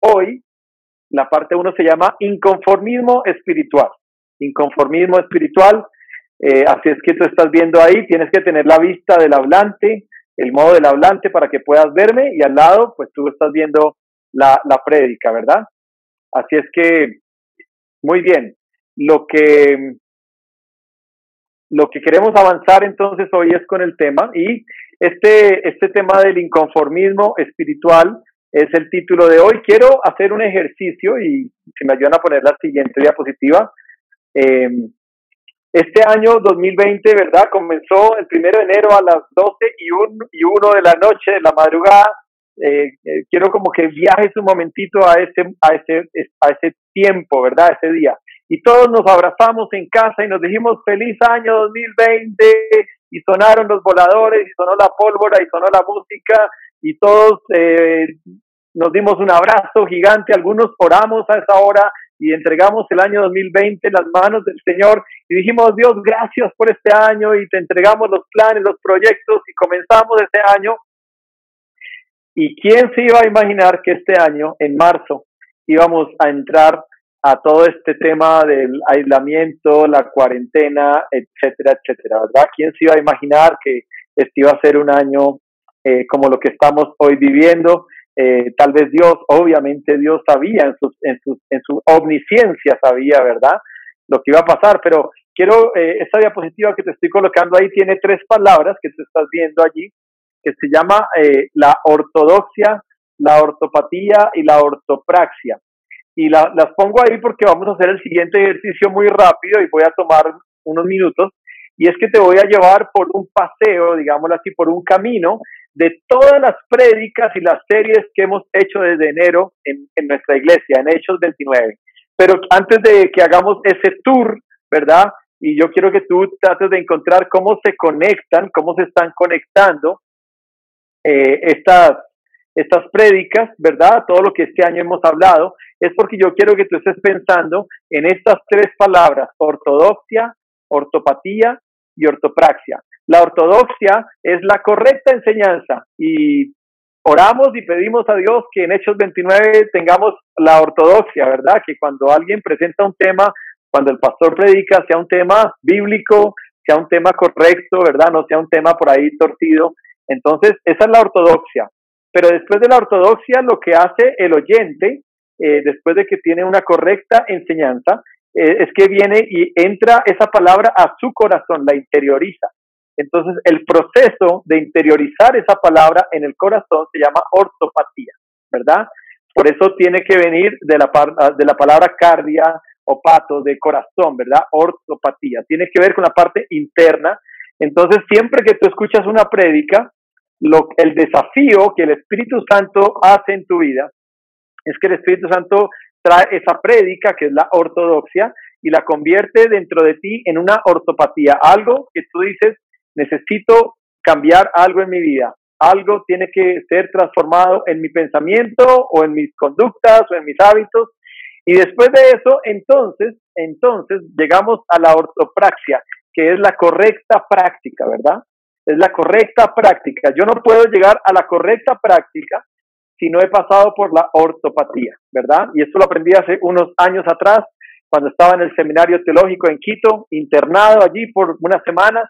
hoy, la parte 1 se llama inconformismo espiritual. La parte 1 se llama inconformismo espiritual. Inconformismo espiritual, eh, así es que tú estás viendo ahí, tienes que tener la vista del hablante, el modo del hablante para que puedas verme y al lado, pues tú estás viendo la, la prédica, ¿verdad? Así es que, muy bien, lo que, lo que queremos avanzar entonces hoy es con el tema y este, este tema del inconformismo espiritual es el título de hoy. Quiero hacer un ejercicio y si me ayudan a poner la siguiente diapositiva. Eh, este año 2020, ¿verdad? Comenzó el primero de enero a las 12 y 1 y uno de la noche, de la madrugada. Eh, eh, quiero como que viajes un momentito a ese, a ese, a ese tiempo, ¿verdad? Ese día. Y todos nos abrazamos en casa y nos dijimos feliz año 2020 y sonaron los voladores y sonó la pólvora y sonó la música y todos eh, nos dimos un abrazo gigante, algunos oramos a esa hora y entregamos el año 2020 en las manos del Señor y dijimos, Dios, gracias por este año y te entregamos los planes, los proyectos y comenzamos este año. ¿Y quién se iba a imaginar que este año, en marzo, íbamos a entrar a todo este tema del aislamiento, la cuarentena, etcétera, etcétera, ¿verdad? ¿Quién se iba a imaginar que este iba a ser un año eh, como lo que estamos hoy viviendo? Eh, tal vez Dios, obviamente Dios sabía en, sus, en, en su omnisciencia, sabía, ¿verdad? Lo que iba a pasar, pero quiero, eh, esta diapositiva que te estoy colocando ahí tiene tres palabras que tú estás viendo allí, que se llama eh, la ortodoxia, la ortopatía y la ortopraxia. Y la, las pongo ahí porque vamos a hacer el siguiente ejercicio muy rápido y voy a tomar unos minutos. Y es que te voy a llevar por un paseo, digámoslo así, por un camino de todas las prédicas y las series que hemos hecho desde enero en, nuestra iglesia, en Hechos 29. Pero antes de que hagamos ese tour, ¿verdad? Y yo quiero que tú trates de encontrar cómo se conectan, cómo se están conectando eh, estas, estas prédicas, ¿verdad? Todo lo que este año hemos hablado, es porque yo quiero que tú estés pensando en estas tres palabras, ortodoxia, ortopatía y ortopraxia. La ortodoxia es la correcta enseñanza y oramos y pedimos a Dios que en Hechos 29 tengamos la ortodoxia, ¿verdad? Que cuando alguien presenta un tema, cuando el pastor predica, sea un tema bíblico, sea un tema correcto, ¿verdad? No sea un tema por ahí torcido. Entonces, esa es la ortodoxia. Pero después de la ortodoxia, lo que hace el oyente, eh, después de que tiene una correcta enseñanza, eh, es que viene y entra esa palabra a su corazón, la interioriza. Entonces, el proceso de interiorizar esa palabra en el corazón se llama ortopatía, ¿verdad? Por eso tiene que venir de la, de la palabra cardia o pato, de corazón, ¿verdad? Ortopatía. Tiene que ver con la parte interna. Entonces, siempre que tú escuchas una prédica, el desafío que el Espíritu Santo hace en tu vida es que el Espíritu Santo trae esa prédica, que es la ortodoxia, y la convierte dentro de ti en una ortopatía, algo que tú dices, necesito cambiar algo en mi vida, algo tiene que ser transformado en mi pensamiento o en mis conductas o en mis hábitos. Y después de eso, entonces, entonces llegamos a la ortopraxia, que es la correcta práctica, ¿verdad? Es la correcta práctica. Yo no puedo llegar a la correcta práctica si no he pasado por la ortopatía, ¿verdad? Y esto lo aprendí hace unos años atrás, cuando estaba en el seminario teológico en Quito, internado allí por unas semanas,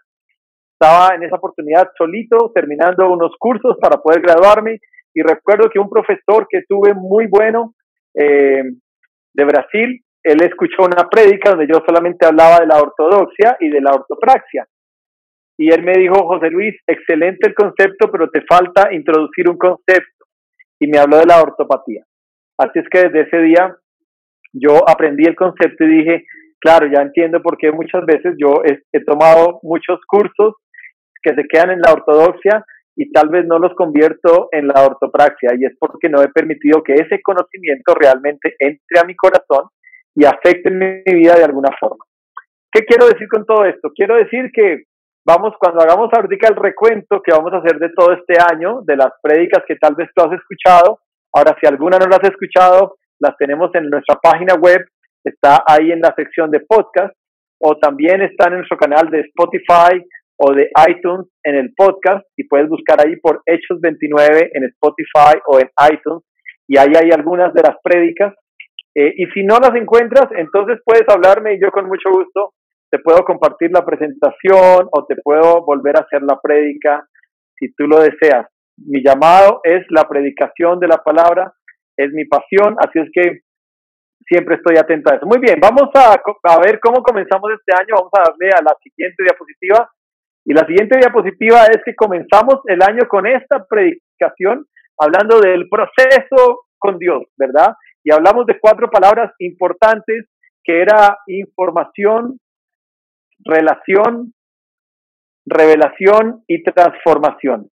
estaba en esa oportunidad solito, terminando unos cursos para poder graduarme y recuerdo que un profesor que tuve muy bueno eh, de Brasil, él escuchó una prédica donde yo solamente hablaba de la ortodoxia y de la ortopraxia. Y él me dijo, José Luis, excelente el concepto, pero te falta introducir un concepto. Y me habló de la ortopatía. Así es que desde ese día yo aprendí el concepto y dije, claro, ya entiendo por qué muchas veces yo he tomado muchos cursos que se quedan en la ortodoxia y tal vez no los convierto en la ortopraxia y es porque no he permitido que ese conocimiento realmente entre a mi corazón y afecte mi vida de alguna forma. ¿Qué quiero decir con todo esto? Quiero decir que vamos, cuando hagamos ahorita el recuento que vamos a hacer de todo este año, de las prédicas que tal vez tú has escuchado, ahora si alguna no las has escuchado, las tenemos en nuestra página web, está ahí en la sección de podcast, o también está en nuestro canal de Spotify, o de iTunes en el podcast y puedes buscar ahí por Hechos 29 en Spotify o en iTunes y ahí hay algunas de las prédicas. Eh, y si no las encuentras, entonces puedes hablarme y yo con mucho gusto te puedo compartir la presentación o te puedo volver a hacer la prédica si tú lo deseas. Mi llamado es la predicación de la palabra, es mi pasión, así es que siempre estoy atento a eso. Muy bien, vamos a, a ver cómo comenzamos este año. Vamos a darle a la siguiente diapositiva. Y la siguiente diapositiva es que comenzamos el año con esta predicación hablando del proceso con Dios, ¿verdad? Y hablamos de cuatro palabras importantes que era información, relación, revelación y transformación.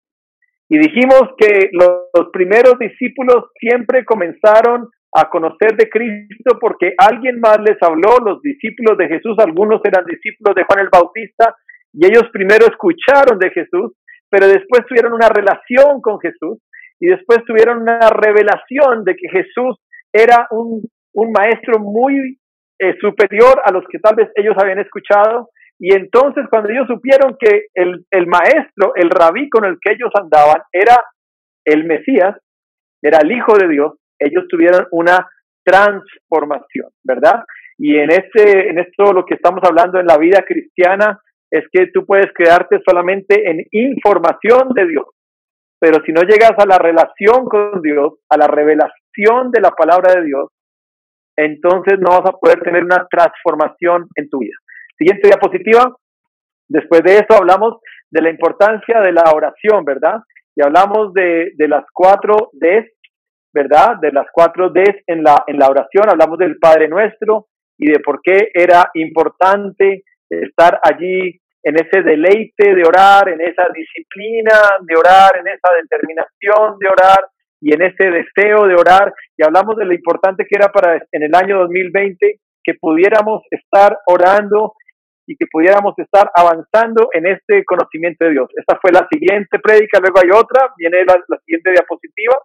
Y dijimos que los, primeros discípulos siempre comenzaron a conocer de Cristo porque alguien más les habló, los discípulos de Jesús, algunos eran discípulos de Juan el Bautista, y ellos primero escucharon de Jesús, pero después tuvieron una relación con Jesús y después tuvieron una revelación de que Jesús era un, un maestro muy eh, superior a los que tal vez ellos habían escuchado. Y entonces cuando ellos supieron que el, el maestro, el rabí con el que ellos andaban, era el Mesías, era el Hijo de Dios, ellos tuvieron una transformación, ¿verdad? Y en este, en esto lo que estamos hablando en la vida cristiana es que tú puedes quedarte solamente en información de Dios, pero si no llegas a la relación con Dios, a la revelación de la palabra de Dios, entonces no vas a poder tener una transformación en tu vida. Siguiente diapositiva. Después de eso hablamos de la importancia de la oración, ¿verdad? Y hablamos de, de las cuatro Ds, ¿verdad? De las cuatro Ds en la, en la oración. Hablamos del Padre Nuestro y de por qué era importante estar allí en ese deleite de orar, en esa disciplina de orar, en esa determinación de orar y en ese deseo de orar. Y hablamos de lo importante que era para en el año 2020 que pudiéramos estar orando y que pudiéramos estar avanzando en este conocimiento de Dios. Esta fue la siguiente prédica, luego hay otra, viene la, siguiente diapositiva.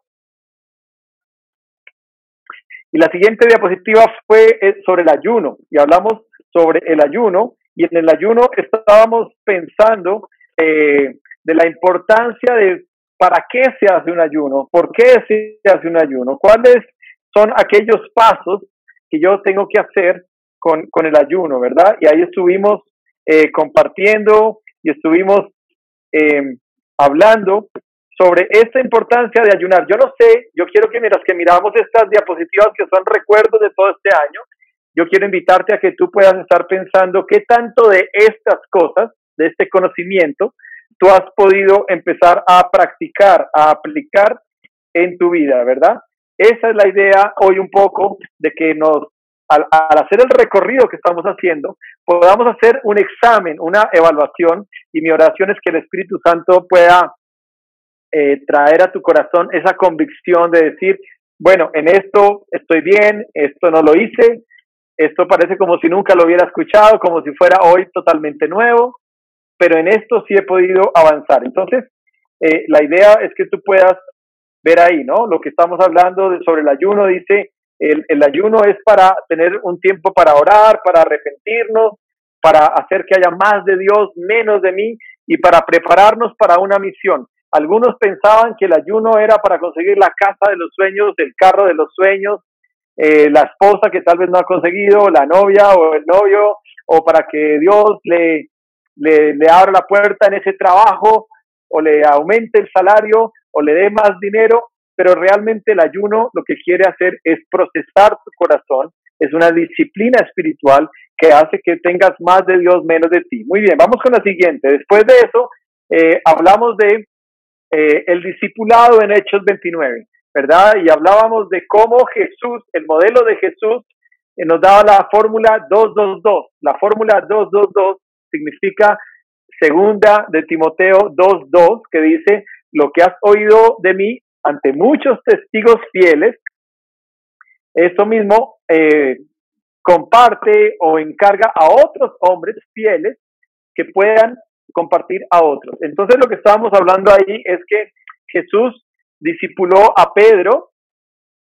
Y la siguiente diapositiva fue eh, sobre el ayuno y hablamos sobre el ayuno y en el ayuno estábamos pensando eh, de la importancia de para qué se hace un ayuno, por qué se hace un ayuno, cuáles son aquellos pasos que yo tengo que hacer con, con el ayuno, ¿verdad? Y ahí estuvimos eh, compartiendo y estuvimos eh, hablando sobre esta importancia de ayunar. Yo no sé, yo quiero que mientras que miramos estas diapositivas que son recuerdos de todo este año, yo quiero invitarte a que tú puedas estar pensando qué tanto de estas cosas, de este conocimiento, tú has podido empezar a practicar, a aplicar en tu vida, ¿verdad? Esa es la idea hoy un poco de que nos, al, hacer el recorrido que estamos haciendo, podamos hacer un examen, una evaluación, y mi oración es que el Espíritu Santo pueda eh, traer a tu corazón esa convicción de decir, bueno, en esto estoy bien, esto no lo hice, esto parece como si nunca lo hubiera escuchado, como si fuera hoy totalmente nuevo, pero en esto sí he podido avanzar. Entonces, eh, la idea es que tú puedas ver ahí, ¿no? Lo que estamos hablando sobre el ayuno, dice, el, el ayuno es para tener un tiempo para orar, para arrepentirnos, para hacer que haya más de Dios, menos de mí, y para prepararnos para una misión. Algunos pensaban que el ayuno era para conseguir la casa de los sueños, el carro de los sueños, eh, la esposa que tal vez no ha conseguido, la novia o el novio, o para que Dios le, le, abra la puerta en ese trabajo, o le aumente el salario, o le dé más dinero, pero realmente el ayuno lo que quiere hacer es procesar tu corazón, es una disciplina espiritual que hace que tengas más de Dios, menos de ti. Muy bien, vamos con la siguiente. Después de eso, eh, hablamos de eh, el discipulado en Hechos 29. ¿Verdad? Y hablábamos de cómo Jesús, el modelo de Jesús, eh, nos daba la fórmula 222. La fórmula 222 significa segunda de Timoteo 2.2, que dice, lo que has oído de mí ante muchos testigos fieles, eso mismo eh, comparte o encarga a otros hombres fieles que puedan compartir a otros. Entonces lo que estábamos hablando ahí es que Jesús discipuló a Pedro,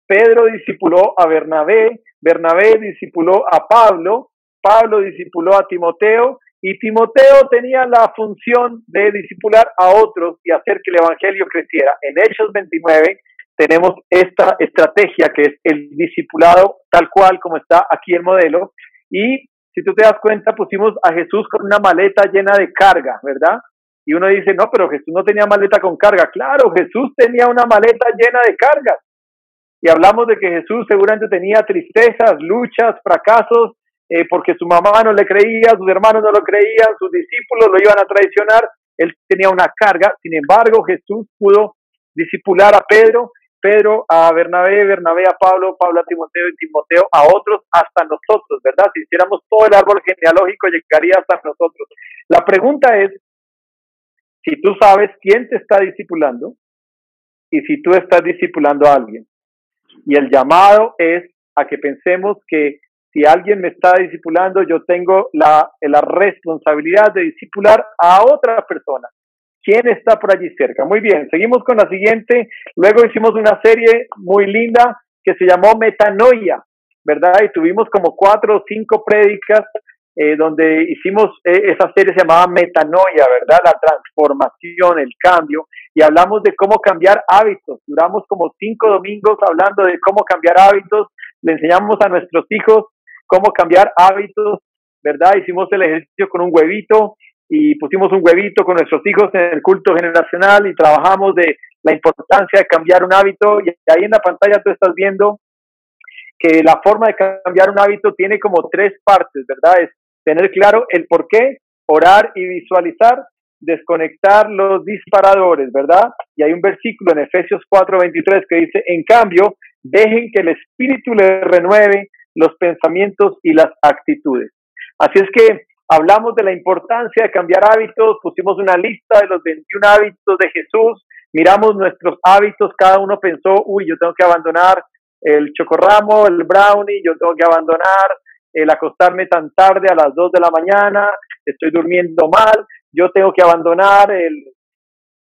Pedro discipuló a Bernabé, Bernabé discipuló a Pablo, Pablo discipuló a Timoteo y Timoteo tenía la función de discipular a otros y hacer que el Evangelio creciera. En Hechos 29 tenemos esta estrategia que es el discipulado tal cual como está aquí el modelo. Y si tú te das cuenta, pusimos a Jesús con una maleta llena de carga, ¿verdad? Y uno dice, no, pero Jesús no tenía maleta con carga. Claro, Jesús tenía una maleta llena de cargas. Y hablamos de que Jesús seguramente tenía tristezas, luchas, fracasos, eh, porque su mamá no le creía, sus hermanos no lo creían, sus discípulos lo iban a traicionar. Él tenía una carga. Sin embargo, Jesús pudo discipular a Pedro, Pedro a Bernabé, Bernabé a Pablo, Pablo a Timoteo y Timoteo a otros, hasta nosotros, ¿verdad? Si hiciéramos todo el árbol genealógico, llegaría hasta nosotros. La pregunta es, si tú sabes quién te está discipulando y si tú estás discipulando a alguien. Y el llamado es a que pensemos que si alguien me está discipulando, yo tengo la, la responsabilidad de discipular a otra persona. ¿Quién está por allí cerca? Muy bien, seguimos con la siguiente. Luego hicimos una serie muy linda que se llamó Metanoia, ¿verdad? Y tuvimos como cuatro o cinco prédicas eh, donde hicimos eh, esa serie se llamaba Metanoia, ¿verdad? La transformación, el cambio, y hablamos de cómo cambiar hábitos. Duramos como cinco domingos hablando de cómo cambiar hábitos, le enseñamos a nuestros hijos cómo cambiar hábitos, ¿verdad? Hicimos el ejercicio con un huevito y pusimos un huevito con nuestros hijos en el culto generacional y trabajamos de la importancia de cambiar un hábito y ahí en la pantalla tú estás viendo que la forma de cambiar un hábito tiene como tres partes, ¿verdad? Es tener claro el por qué, orar y visualizar, desconectar los disparadores, ¿verdad? Y hay un versículo en Efesios 4:23 que dice, en cambio, dejen que el Espíritu les renueve los pensamientos y las actitudes. Así es que hablamos de la importancia de cambiar hábitos, pusimos una lista de los 21 hábitos de Jesús, miramos nuestros hábitos, cada uno pensó, uy, yo tengo que abandonar el chocorramo, el brownie, yo tengo que abandonar el acostarme tan tarde a las 2 de la mañana, estoy durmiendo mal, yo tengo que abandonar el,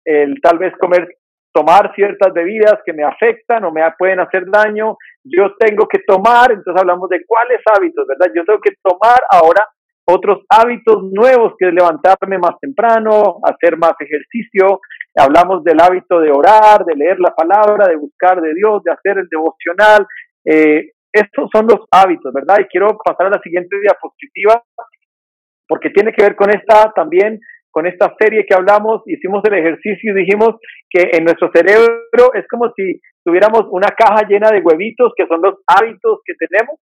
el tal vez comer, tomar ciertas bebidas que me afectan o me pueden hacer daño, yo tengo que tomar, entonces hablamos de cuáles hábitos, ¿verdad? Yo tengo que tomar ahora otros hábitos nuevos que es levantarme más temprano, hacer más ejercicio, hablamos del hábito de orar, de leer la palabra, de buscar de Dios, de hacer el devocional, eh, estos son los hábitos, ¿verdad? Y quiero pasar a la siguiente diapositiva porque tiene que ver con esta también, con esta serie que hablamos, hicimos el ejercicio y dijimos que en nuestro cerebro es como si tuviéramos una caja llena de huevitos que son los hábitos que tenemos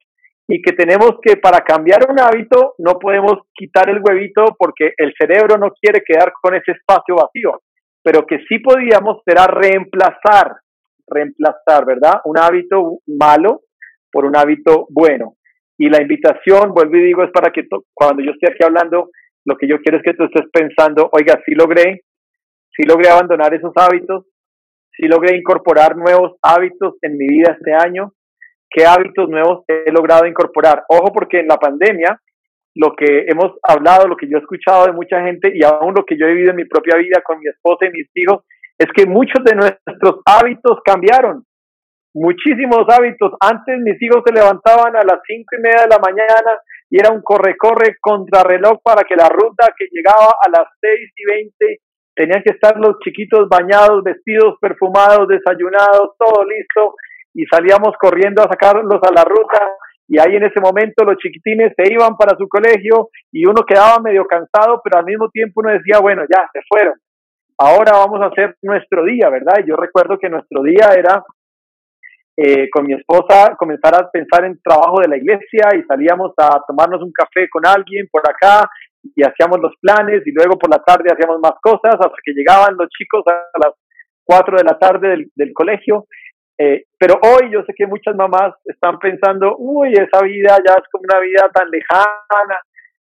y que tenemos que para cambiar un hábito no podemos quitar el huevito porque el cerebro no quiere quedar con ese espacio vacío, pero que sí podíamos será reemplazar, reemplazar, ¿verdad? Un hábito malo por un hábito bueno. Y la invitación, vuelvo y digo, es para que cuando yo esté aquí hablando, lo que yo quiero es que tú estés pensando, oiga, sí logré, sí logré abandonar esos hábitos, sí logré incorporar nuevos hábitos en mi vida este año, qué hábitos nuevos he logrado incorporar. Ojo porque en la pandemia, lo que hemos hablado, lo que yo he escuchado de mucha gente y aún lo que yo he vivido en mi propia vida con mi esposa y mis hijos, es que muchos de nuestros hábitos cambiaron muchísimos hábitos. Antes mis hijos se levantaban a las cinco y media de la mañana y era un corre-corre contrarreloj para que la ruta que llegaba a las seis y veinte tenían que estar los chiquitos bañados, vestidos, perfumados, desayunados, todo listo y salíamos corriendo a sacarlos a la ruta y ahí en ese momento los chiquitines se iban para su colegio y uno quedaba medio cansado, pero al mismo tiempo uno decía, bueno, ya, se fueron. Ahora vamos a hacer nuestro día, ¿verdad? Y yo recuerdo que nuestro día era eh, con mi esposa comenzar a pensar en trabajo de la iglesia y salíamos a tomarnos un café con alguien por acá y hacíamos los planes y luego por la tarde hacíamos más cosas hasta que llegaban los chicos a las 4 de la tarde del, colegio. Eh, pero hoy yo sé que muchas mamás están pensando, uy, esa vida ya es como una vida tan lejana,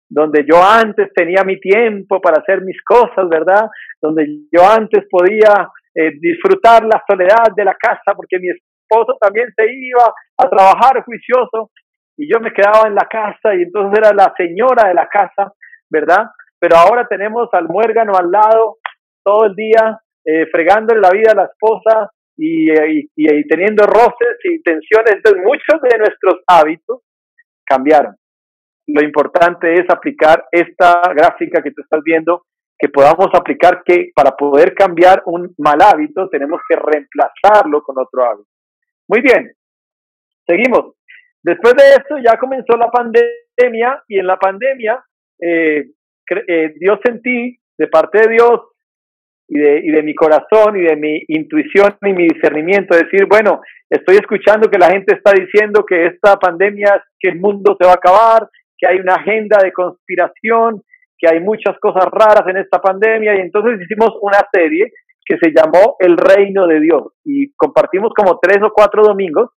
donde yo antes tenía mi tiempo para hacer mis cosas, ¿verdad? Donde yo antes podía eh, disfrutar la soledad de la casa porque mi esposo también se iba a trabajar juicioso y yo me quedaba en la casa y entonces era la señora de la casa, ¿verdad? Pero ahora tenemos al muérgano al lado todo el día eh, fregándole la vida a la esposa y, y, y, teniendo roces y tensiones. Entonces muchos de nuestros hábitos cambiaron. Lo importante es aplicar esta gráfica que tú estás viendo que podamos aplicar que para poder cambiar un mal hábito tenemos que reemplazarlo con otro hábito. Muy bien, seguimos. Después de esto ya comenzó la pandemia y en la pandemia eh, eh, Dios sentí de parte de Dios y de, y de mi corazón y de mi intuición y mi discernimiento, decir, bueno, estoy escuchando que la gente está diciendo que esta pandemia, que el mundo se va a acabar, que hay una agenda de conspiración, que hay muchas cosas raras en esta pandemia y entonces hicimos una serie que se llamó El Reino de Dios y compartimos como tres o cuatro domingos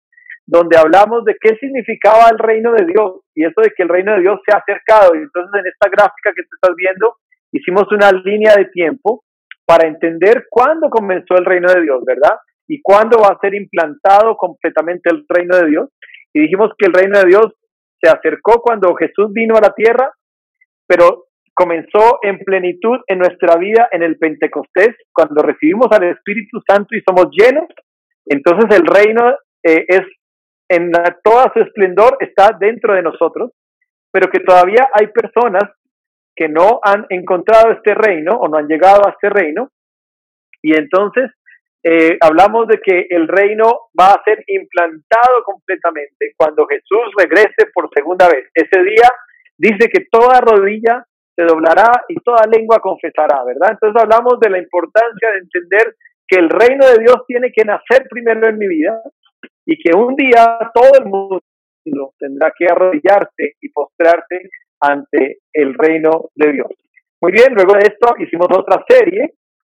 donde hablamos de qué significaba el reino de Dios y eso de que el reino de Dios se ha acercado. Y entonces en esta gráfica que tú estás viendo hicimos una línea de tiempo para entender cuándo comenzó el reino de Dios, ¿verdad? Y cuándo va a ser implantado completamente el reino de Dios. Y dijimos que el reino de Dios se acercó cuando Jesús vino a la tierra, pero comenzó en plenitud en nuestra vida en el Pentecostés, cuando recibimos al Espíritu Santo y somos llenos. Entonces el reino eh, es en toda su esplendor, está dentro de nosotros, pero que todavía hay personas que no han encontrado este reino o no han llegado a este reino. Y entonces eh, hablamos de que el reino va a ser implantado completamente cuando Jesús regrese por segunda vez. Ese día dice que toda rodilla se doblará y toda lengua confesará, ¿verdad? Entonces hablamos de la importancia de entender que el reino de Dios tiene que nacer primero en mi vida y que un día todo el mundo tendrá que arrodillarse y postrarse ante el reino de Dios. Muy bien, luego de esto hicimos otra serie,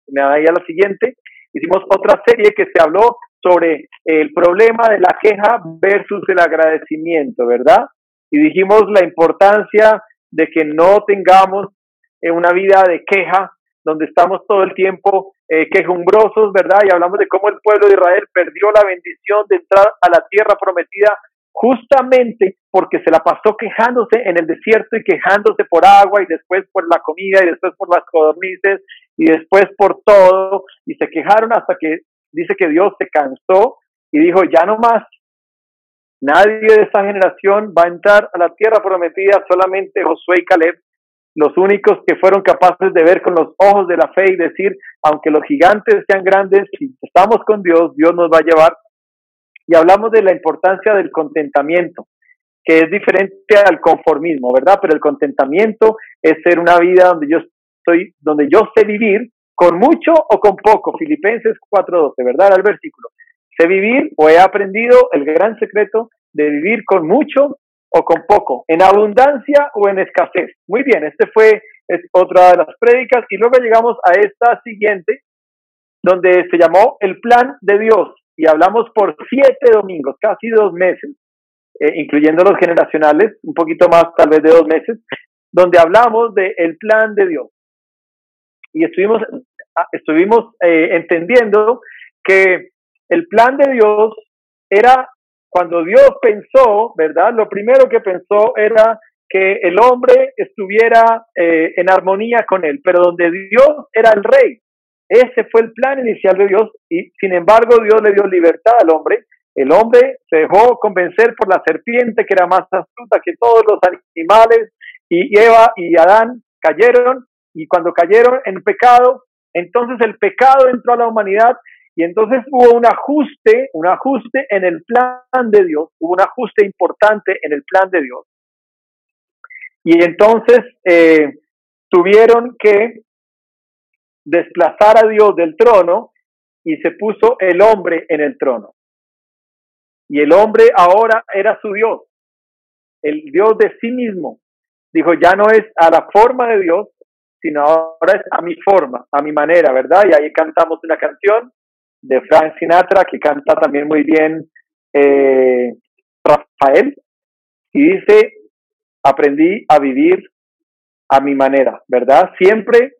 me da a la siguiente, hicimos otra serie que se habló sobre el problema de la queja versus el agradecimiento, ¿verdad? Y dijimos la importancia de que no tengamos eh, una vida de queja, donde estamos todo el tiempo eh, quejumbrosos, ¿verdad? Y hablamos de cómo el pueblo de Israel perdió la bendición de entrar a la tierra prometida justamente porque se la pasó quejándose en el desierto y quejándose por agua y después por la comida y después por las codornices y después por todo y se quejaron hasta que dice que Dios se cansó y dijo ya no más nadie de esta generación va a entrar a la tierra prometida solamente Josué y Caleb los únicos que fueron capaces de ver con los ojos de la fe y decir, aunque los gigantes sean grandes, si estamos con Dios, Dios nos va a llevar y hablamos de la importancia del contentamiento, que es diferente al conformismo, ¿verdad? Pero el contentamiento es ser una vida donde yo estoy, donde yo sé vivir con mucho o con poco. Filipenses 4:12, ¿verdad? El versículo. Sé vivir o he aprendido el gran secreto de vivir con mucho o con poco, en abundancia o en escasez. Muy bien, este fue otra de las prédicas y luego llegamos a esta siguiente, donde se llamó el plan de Dios y hablamos por siete domingos, casi dos meses, eh, incluyendo los generacionales, un poquito más tal vez de dos meses, donde hablamos del el plan de Dios. Y estuvimos, ah, estuvimos eh, entendiendo que el plan de Dios era cuando Dios pensó, ¿verdad? Lo primero que pensó era que el hombre estuviera eh, en armonía con él, pero donde Dios era el rey, ese fue el plan inicial de Dios y sin embargo Dios le dio libertad al hombre. El hombre se dejó convencer por la serpiente que era más astuta que todos los animales y Eva y Adán cayeron y cuando cayeron en pecado, entonces el pecado entró a la humanidad y entonces hubo un ajuste, un ajuste en el plan de Dios, hubo un ajuste importante en el plan de Dios. Y entonces eh, tuvieron que desplazar a Dios del trono y se puso el hombre en el trono. Y el hombre ahora era su Dios, el Dios de sí mismo. Dijo, ya no es a la forma de Dios, sino ahora es a mi forma, a mi manera, ¿verdad? Y ahí cantamos una canción de Frank Sinatra que canta también muy bien eh, Rafael y dice, aprendí a vivir a mi manera, ¿verdad? Siempre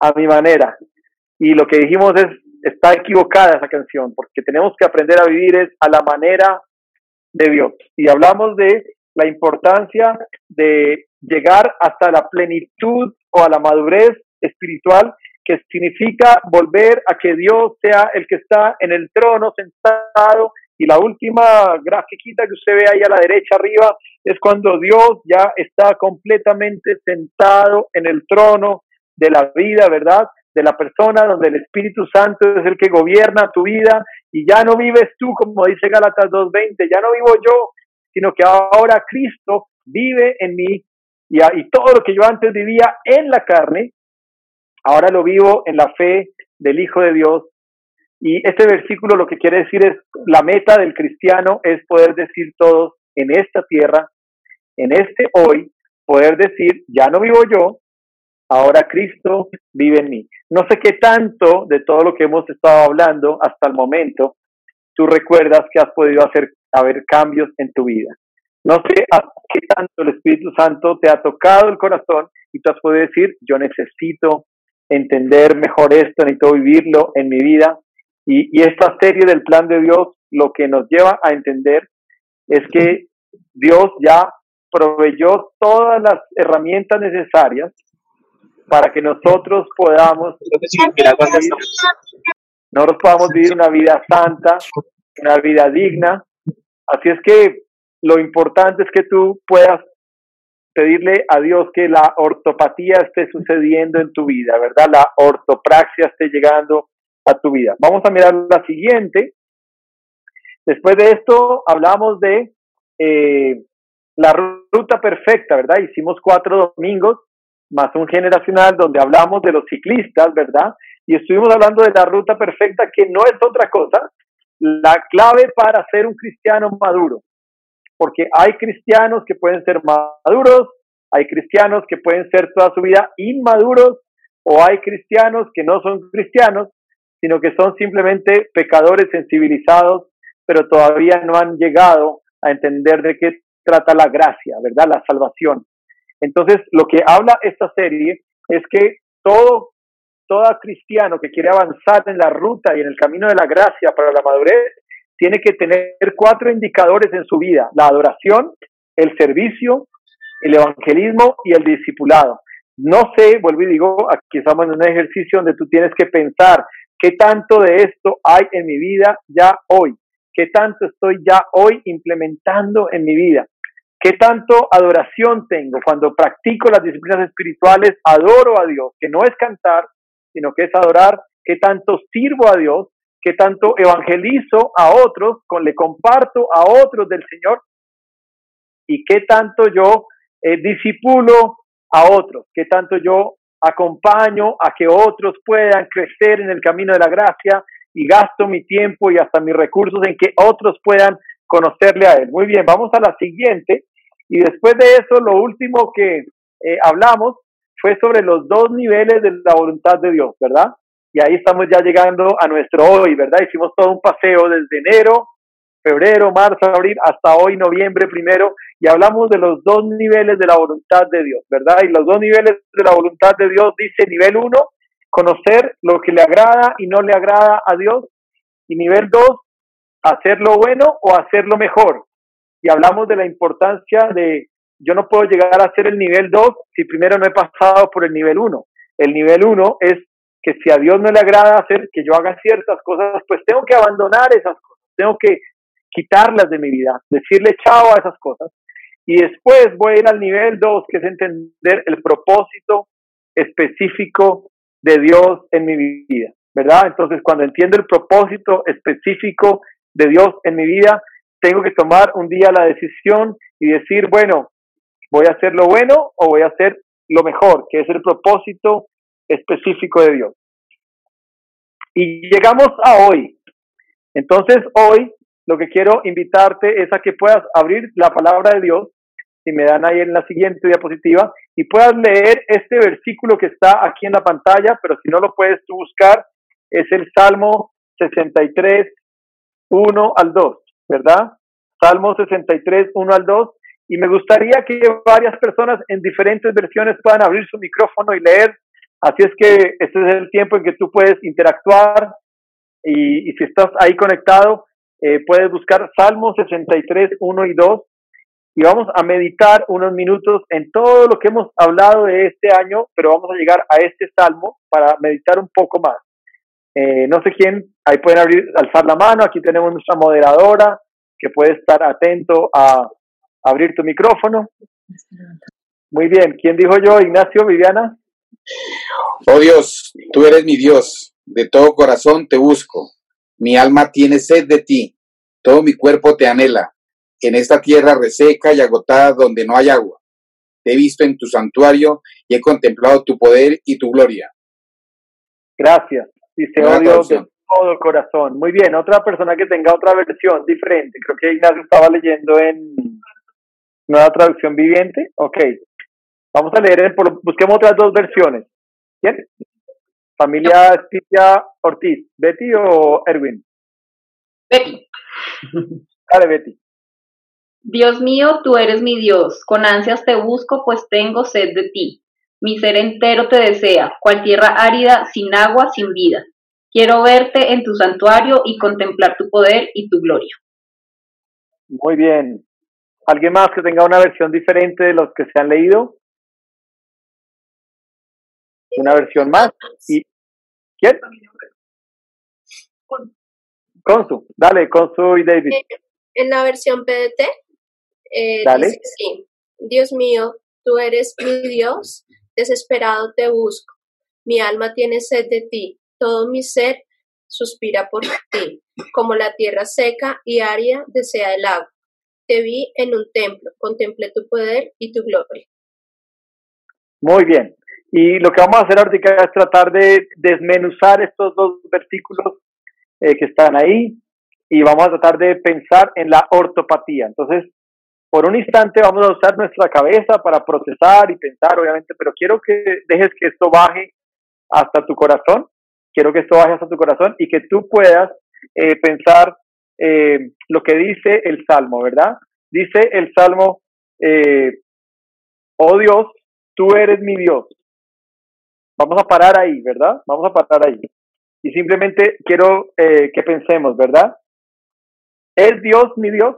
a mi manera. Y lo que dijimos es, está equivocada esa canción, porque tenemos que aprender a vivir es a la manera de Dios. Y hablamos de la importancia de llegar hasta la plenitud o a la madurez espiritual, que significa volver a que Dios sea el que está en el trono sentado. Y la última grafiquita que usted ve ahí a la derecha arriba es cuando Dios ya está completamente sentado en el trono de la vida, ¿verdad? De la persona donde el Espíritu Santo es el que gobierna tu vida y ya no vives tú, como dice Gálatas 2.20, ya no vivo yo, sino que ahora Cristo vive en mí y, y todo lo que yo antes vivía en la carne, ahora lo vivo en la fe del Hijo de Dios. Y este versículo lo que quiere decir es, la meta del cristiano es poder decir todos en esta tierra, en este hoy, poder decir, ya no vivo yo, ahora Cristo vive en mí. No sé qué tanto de todo lo que hemos estado hablando hasta el momento, tú recuerdas que has podido hacer, haber cambios en tu vida. No sé qué tanto el Espíritu Santo te ha tocado el corazón y tú has podido decir, yo necesito entender mejor esto, necesito vivirlo en mi vida. Y, y esta serie del plan de Dios lo que nos lleva a entender es que Dios ya proveyó todas las herramientas necesarias para que nosotros podamos nosotros podamos vivir una vida santa, una vida digna. Así es que lo importante es que tú puedas pedirle a Dios que la ortopatía esté sucediendo en tu vida, ¿verdad? La ortopraxia esté llegando a tu vida. Vamos a mirar la siguiente. Después de esto hablamos de eh, la ruta perfecta, ¿verdad? Hicimos cuatro domingos más un generacional donde hablamos de los ciclistas, ¿verdad? Y estuvimos hablando de la ruta perfecta que no es otra cosa, la clave para ser un cristiano maduro. Porque hay cristianos que pueden ser maduros, hay cristianos que pueden ser toda su vida inmaduros, o hay cristianos que no son cristianos, sino que son simplemente pecadores sensibilizados, pero todavía no han llegado a entender de qué trata la gracia, ¿verdad? La salvación. Entonces, lo que habla esta serie es que todo, todo cristiano que quiere avanzar en la ruta y en el camino de la gracia para la madurez, tiene que tener cuatro indicadores en su vida, la adoración, el servicio, el evangelismo y el discipulado. No sé, vuelvo y digo, aquí estamos en un ejercicio donde tú tienes que pensar qué tanto de esto hay en mi vida ya hoy, qué tanto estoy ya hoy implementando en mi vida. ¿Qué tanto adoración tengo? Cuando practico las disciplinas espirituales, adoro a Dios, que no es cantar, sino que es adorar. ¿Qué tanto sirvo a Dios? ¿Qué tanto evangelizo a otros? Con, le comparto a otros del Señor. ¿Y qué tanto yo eh, disipulo a otros? ¿Qué tanto yo acompaño a que otros puedan crecer en el camino de la gracia y gasto mi tiempo y hasta mis recursos en que otros puedan conocerle a Él. Muy bien, vamos a la siguiente. Y después de eso, lo último que eh, hablamos fue sobre los dos niveles de la voluntad de Dios, ¿verdad? Y ahí estamos ya llegando a nuestro hoy, ¿verdad? Hicimos todo un paseo desde enero, febrero, marzo, abril, hasta hoy, noviembre primero, y hablamos de los dos niveles de la voluntad de Dios, ¿verdad? Y los dos niveles de la voluntad de Dios dice nivel uno, conocer lo que le agrada y no le agrada a Dios, y nivel dos, hacer lo bueno o hacer lo mejor, y hablamos de la importancia de yo no puedo llegar a ser el nivel 2 si primero no he pasado por el nivel 1. El nivel 1 es que si a Dios no le agrada hacer que yo haga ciertas cosas, pues tengo que abandonar esas cosas, tengo que quitarlas de mi vida, decirle chao a esas cosas. Y después voy a ir al nivel 2, que es entender el propósito específico de Dios en mi vida, ¿verdad? Entonces, cuando entiendo el propósito específico de Dios en mi vida, tengo que tomar un día la decisión y decir, bueno, voy a hacer lo bueno o voy a hacer lo mejor, que es el propósito específico de Dios. Y llegamos a hoy. Entonces, hoy lo que quiero invitarte es a que puedas abrir la palabra de Dios, si me dan ahí en la siguiente diapositiva, y puedas leer este versículo que está aquí en la pantalla, pero si no lo puedes tú buscar, es el Salmo 63, 1 al 2. ¿verdad? Salmo 63, 1 al 2. Y me gustaría que varias personas en diferentes versiones puedan abrir su micrófono y leer. Así es que este es el tiempo en que tú puedes interactuar y, si estás ahí conectado, eh, puedes buscar Salmo 63, 1 y 2 y vamos a meditar unos minutos en todo lo que hemos hablado de este año, pero vamos a llegar a este salmo para meditar un poco más. Eh, no sé quién, ahí pueden abrir, alzar la mano, aquí tenemos nuestra moderadora que puede estar atento a abrir tu micrófono. Muy bien, ¿quién dijo yo? Ignacio, Viviana. Oh Dios, tú eres mi Dios, de todo corazón te busco. Mi alma tiene sed de ti, todo mi cuerpo te anhela, en esta tierra reseca y agotada donde no hay agua. Te he visto en tu santuario y he contemplado tu poder y tu gloria. Gracias. Dice, oh Dios, de todo el corazón. Muy bien, otra persona que tenga otra versión diferente. Creo que Ignacio estaba leyendo en nueva traducción viviente. Ok. Vamos a leer, busquemos otras dos versiones. ¿Quién? Familia Estia Ortiz. ¿Betty o Erwin? Betty. Dale, Betty. Dios mío, tú eres mi Dios. Con ansias te busco, pues tengo sed de ti. Mi ser entero te desea, cual tierra árida, sin agua, sin vida. Quiero verte en tu santuario y contemplar tu poder y tu gloria. Muy bien. ¿Alguien más que tenga una versión diferente de los que se han leído? Una versión más. ¿Y quién? Consu. Dale, Consu y David. Eh, en la versión PDT, eh, Dice sí, Dios mío, tú eres mi Dios, desesperado te busco. Mi alma tiene sed de ti, todo mi ser suspira por ti, como la tierra seca y árida desea el agua. Te vi en un templo, contemplé tu poder y tu gloria. Muy bien. Y lo que vamos a hacer ahorita es tratar de desmenuzar estos dos versículos eh, que están ahí y vamos a tratar de pensar en la ortopatía. Entonces, por un instante vamos a usar nuestra cabeza para procesar y pensar, obviamente, pero quiero que dejes que esto baje hasta tu corazón quiero que esto baje hasta tu corazón y que tú puedas eh, pensar eh, lo que dice el Salmo, ¿verdad? Dice el Salmo, eh, oh Dios, tú eres mi Dios. Vamos a parar ahí, ¿verdad? Vamos a parar ahí. Y simplemente quiero que pensemos, ¿verdad? ¿Es Dios mi Dios?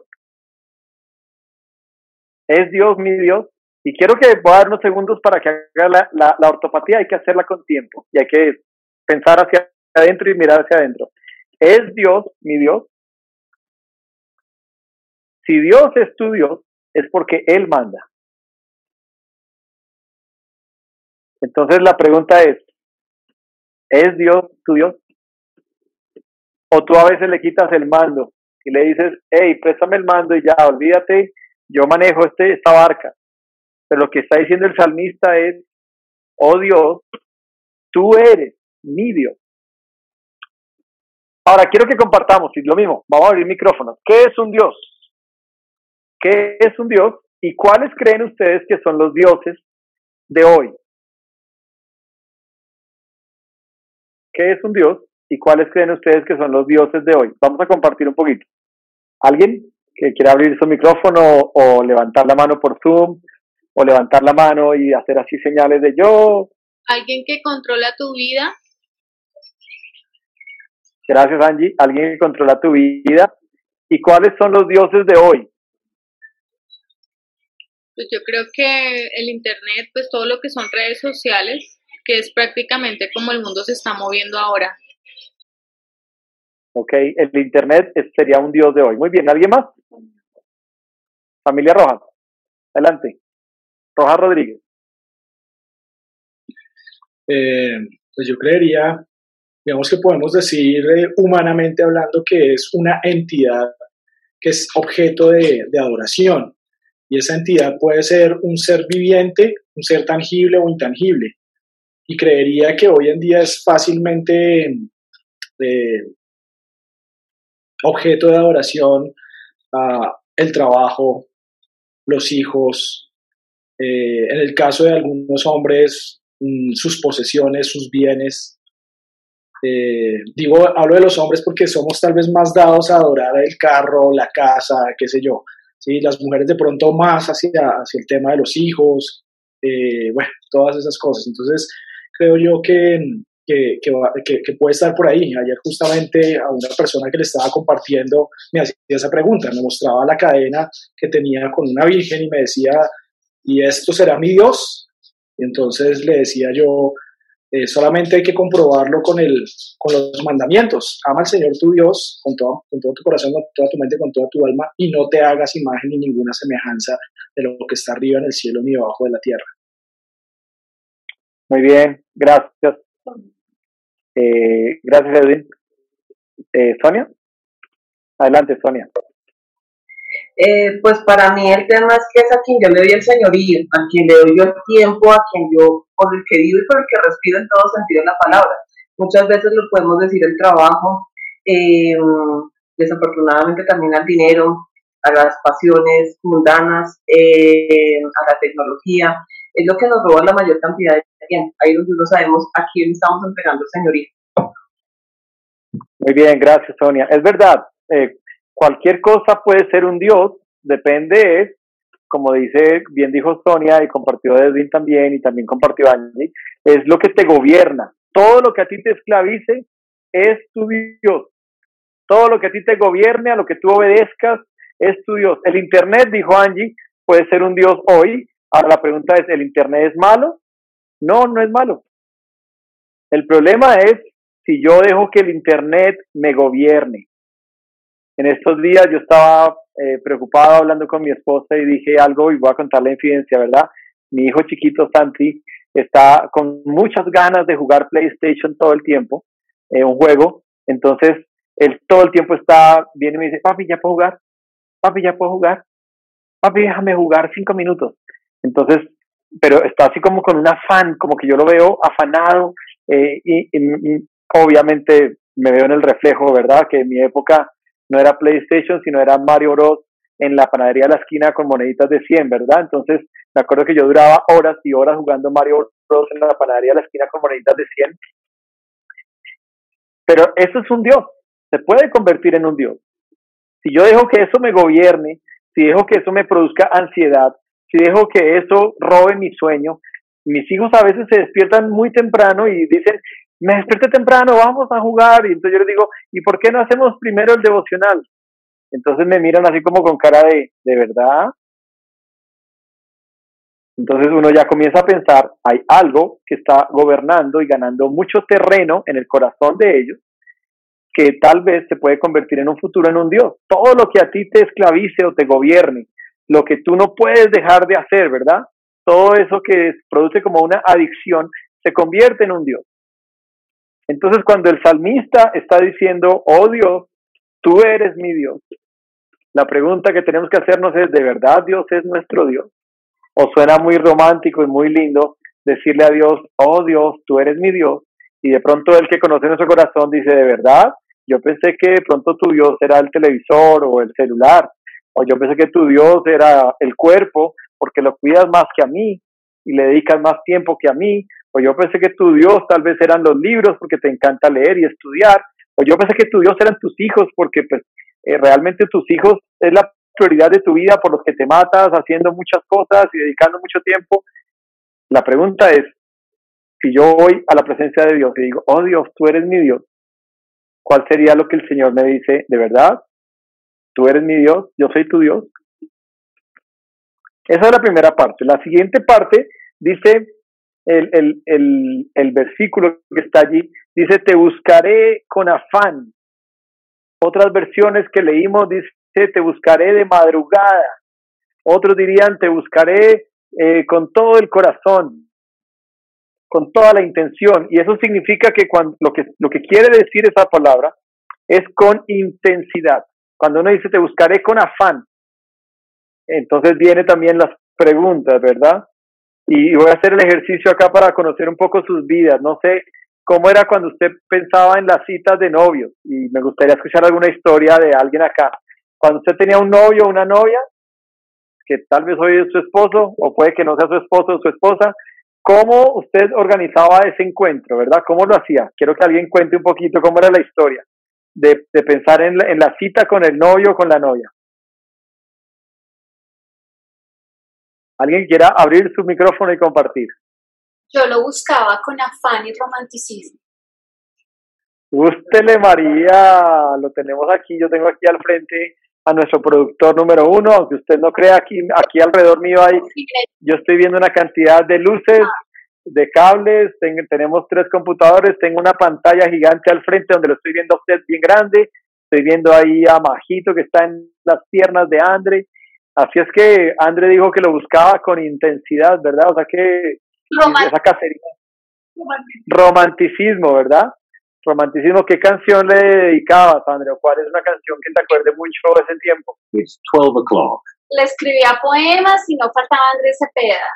¿Es Dios mi Dios? Y quiero que voy a dar unos segundos para que haga la, la, la ortopatía, hay que hacerla con tiempo y hay que pensar hacia adentro y mirar hacia adentro. ¿Es Dios mi Dios? Si Dios es tu Dios, es porque Él manda. Entonces la pregunta es, ¿es Dios tu Dios? O tú a veces le quitas el mando y le dices, hey, préstame el mando y ya, olvídate, yo manejo este, esta barca. Pero lo que está diciendo el salmista es, oh Dios, tú eres mi Dios. Ahora, quiero que compartamos, y lo mismo, vamos a abrir micrófonos. ¿Qué es un Dios? ¿Qué es un Dios? ¿Y cuáles creen ustedes que son los dioses de hoy? ¿Qué es un Dios? ¿Y cuáles creen ustedes que son los dioses de hoy? Vamos a compartir un poquito. ¿Alguien que quiera abrir su micrófono o levantar la mano por Zoom o levantar la mano y hacer así señales de yo? Alguien que controla tu vida Gracias, Angie. Alguien que controla tu vida. ¿Y cuáles son los dioses de hoy? Pues yo creo que el Internet, pues todo lo que son redes sociales, que es prácticamente como el mundo se está moviendo ahora. Ok, el Internet sería un dios de hoy. Muy bien, ¿alguien más? Familia Rojas. Adelante. Rojas Rodríguez. Eh, pues yo creería digamos que podemos decir eh, humanamente hablando que es una entidad que es objeto de, adoración. Y esa entidad puede ser un ser viviente, un ser tangible o intangible. Y creería que hoy en día es fácilmente eh, objeto de adoración el trabajo, los hijos, eh, en el caso de algunos hombres, mm, sus posesiones, sus bienes, eh, digo, hablo de los hombres porque somos tal vez más dados a adorar el carro, la casa, qué sé yo. ¿sí? Las mujeres de pronto más hacia, hacia el tema de los hijos, bueno, todas esas cosas. Entonces, creo yo que, que, que, puede estar por ahí. Ayer justamente a una persona que le estaba compartiendo me hacía esa pregunta, me mostraba la cadena que tenía con una virgen y me decía, ¿y esto será mi Dios? Y entonces le decía yo, eh, solamente hay que comprobarlo con, el, con los mandamientos. Ama al Señor tu Dios con todo, con todo tu corazón, con toda tu mente, con toda tu alma y no te hagas imagen ni ninguna semejanza de lo que está arriba en el cielo ni debajo de la tierra. Muy bien, gracias. Eh, gracias, Edwin. Eh, Sonia. Adelante, Sonia. Eh, pues para mí el tema es que es a quien yo le doy el señorío, a quien le doy yo el tiempo, a quien yo, por el que vivo y por el que respiro en todo sentido la palabra. Muchas veces lo podemos decir el trabajo, eh, desafortunadamente también al dinero, a las pasiones mundanas, eh, a la tecnología, es lo que nos roba la mayor cantidad de Ahí donde no sabemos a quién estamos entregando el señorío. Muy bien, gracias Sonia. Es verdad, eh, cualquier cosa puede ser un Dios, depende, como dice, bien dijo Sonia y compartió Edwin también y también compartió Angie, es lo que te gobierna. Todo lo que a ti te esclavice es tu Dios. Todo lo que a ti te gobierne, a lo que tú obedezcas, es tu Dios. El Internet, dijo Angie, puede ser un Dios hoy. Ahora la pregunta es, ¿el Internet es malo? No, no es malo. El problema es si yo dejo que el Internet me gobierne. En estos días yo estaba eh, preocupado hablando con mi esposa y dije algo y voy a contar la infidencia, ¿verdad? Mi hijo chiquito Santi está con muchas ganas de jugar PlayStation todo el tiempo, eh, un juego. Entonces, él todo el tiempo está, viene y me dice, papi, ¿ya puedo jugar? Papi, ¿ya puedo jugar? Papi, déjame jugar cinco minutos. Entonces, pero está así como con un afán, como que yo lo veo afanado eh, y, obviamente me veo en el reflejo, ¿verdad? Que en mi época no era PlayStation, sino era Mario Bros. en la panadería de la esquina con moneditas de 100, ¿verdad? Entonces, me acuerdo que yo duraba horas y horas jugando Mario Bros. en la panadería de la esquina con moneditas de 100. Pero eso es un Dios, se puede convertir en un Dios. Si yo dejo que eso me gobierne, si dejo que eso me produzca ansiedad, si dejo que eso robe mi sueño, mis hijos a veces se despiertan muy temprano y dicen, me desperté temprano, vamos a jugar. Y entonces yo les digo, ¿y por qué no hacemos primero el devocional? Entonces me miran así como con cara de, ¿de verdad? Entonces uno ya comienza a pensar, hay algo que está gobernando y ganando mucho terreno en el corazón de ellos, que tal vez se puede convertir en un futuro en un Dios. Todo lo que a ti te esclavice o te gobierne, lo que tú no puedes dejar de hacer, ¿verdad? Todo eso que produce como una adicción, se convierte en un Dios. Entonces cuando el salmista está diciendo, oh Dios, tú eres mi Dios, la pregunta que tenemos que hacernos es, ¿de verdad Dios es nuestro Dios? O suena muy romántico y muy lindo decirle a Dios, oh Dios, tú eres mi Dios, y de pronto el que conoce nuestro corazón dice, ¿de verdad? Yo pensé que de pronto tu Dios era el televisor o el celular, o yo pensé que tu Dios era el cuerpo, porque lo cuidas más que a mí y le dedicas más tiempo que a mí, o yo pensé que tu Dios tal vez eran los libros porque te encanta leer y estudiar, o yo pensé que tu Dios eran tus hijos porque pues eh, realmente tus hijos es la prioridad de tu vida por los que te matas haciendo muchas cosas y dedicando mucho tiempo. La pregunta es, si yo voy a la presencia de Dios y digo, oh Dios, tú eres mi Dios, ¿cuál sería lo que el Señor me dice? ¿De verdad? ¿Tú eres mi Dios? ¿Yo soy tu Dios? Esa es la primera parte. La siguiente parte dice, el, el, el, el versículo que está allí, dice, te buscaré con afán. Otras versiones que leímos dice, te buscaré de madrugada. Otros dirían, te buscaré eh, con todo el corazón, con toda la intención. Y eso significa que, lo que lo que quiere decir esa palabra es con intensidad. Cuando uno dice, te buscaré con afán, entonces viene también las preguntas, ¿verdad? y voy a hacer el ejercicio acá para conocer un poco sus vidas. No sé cómo era cuando usted pensaba en las citas de novios y me gustaría escuchar alguna historia de alguien acá. Cuando usted tenía un novio o una novia, que tal vez hoy es su esposo o puede que no sea su esposo o su esposa, ¿cómo usted organizaba ese encuentro, verdad? ¿Cómo lo hacía? Quiero que alguien cuente un poquito cómo era la historia de, de pensar en en la cita con el novio o con la novia. ¿Alguien quiera abrir su micrófono y compartir? Yo lo buscaba con afán y romanticismo. Ústele, María, lo tenemos aquí, yo tengo aquí al frente a nuestro productor número uno, aunque usted no crea, aquí, aquí alrededor mío hay, yo estoy viendo una cantidad de luces, de cables, tenemos tres computadores, tengo una pantalla gigante al frente donde lo estoy viendo a usted bien grande, estoy viendo ahí a Majito que está en las piernas de Andre, Así es que André dijo que lo buscaba con intensidad, ¿verdad? O sea que esa cacería, Romanticismo, ¿verdad? Romanticismo, ¿qué canción le dedicabas, Andrea? ¿Cuál es una canción que te acuerde mucho de ese tiempo? It's 12 o'clock. Le escribía poemas y no faltaba Andrés Cepeda.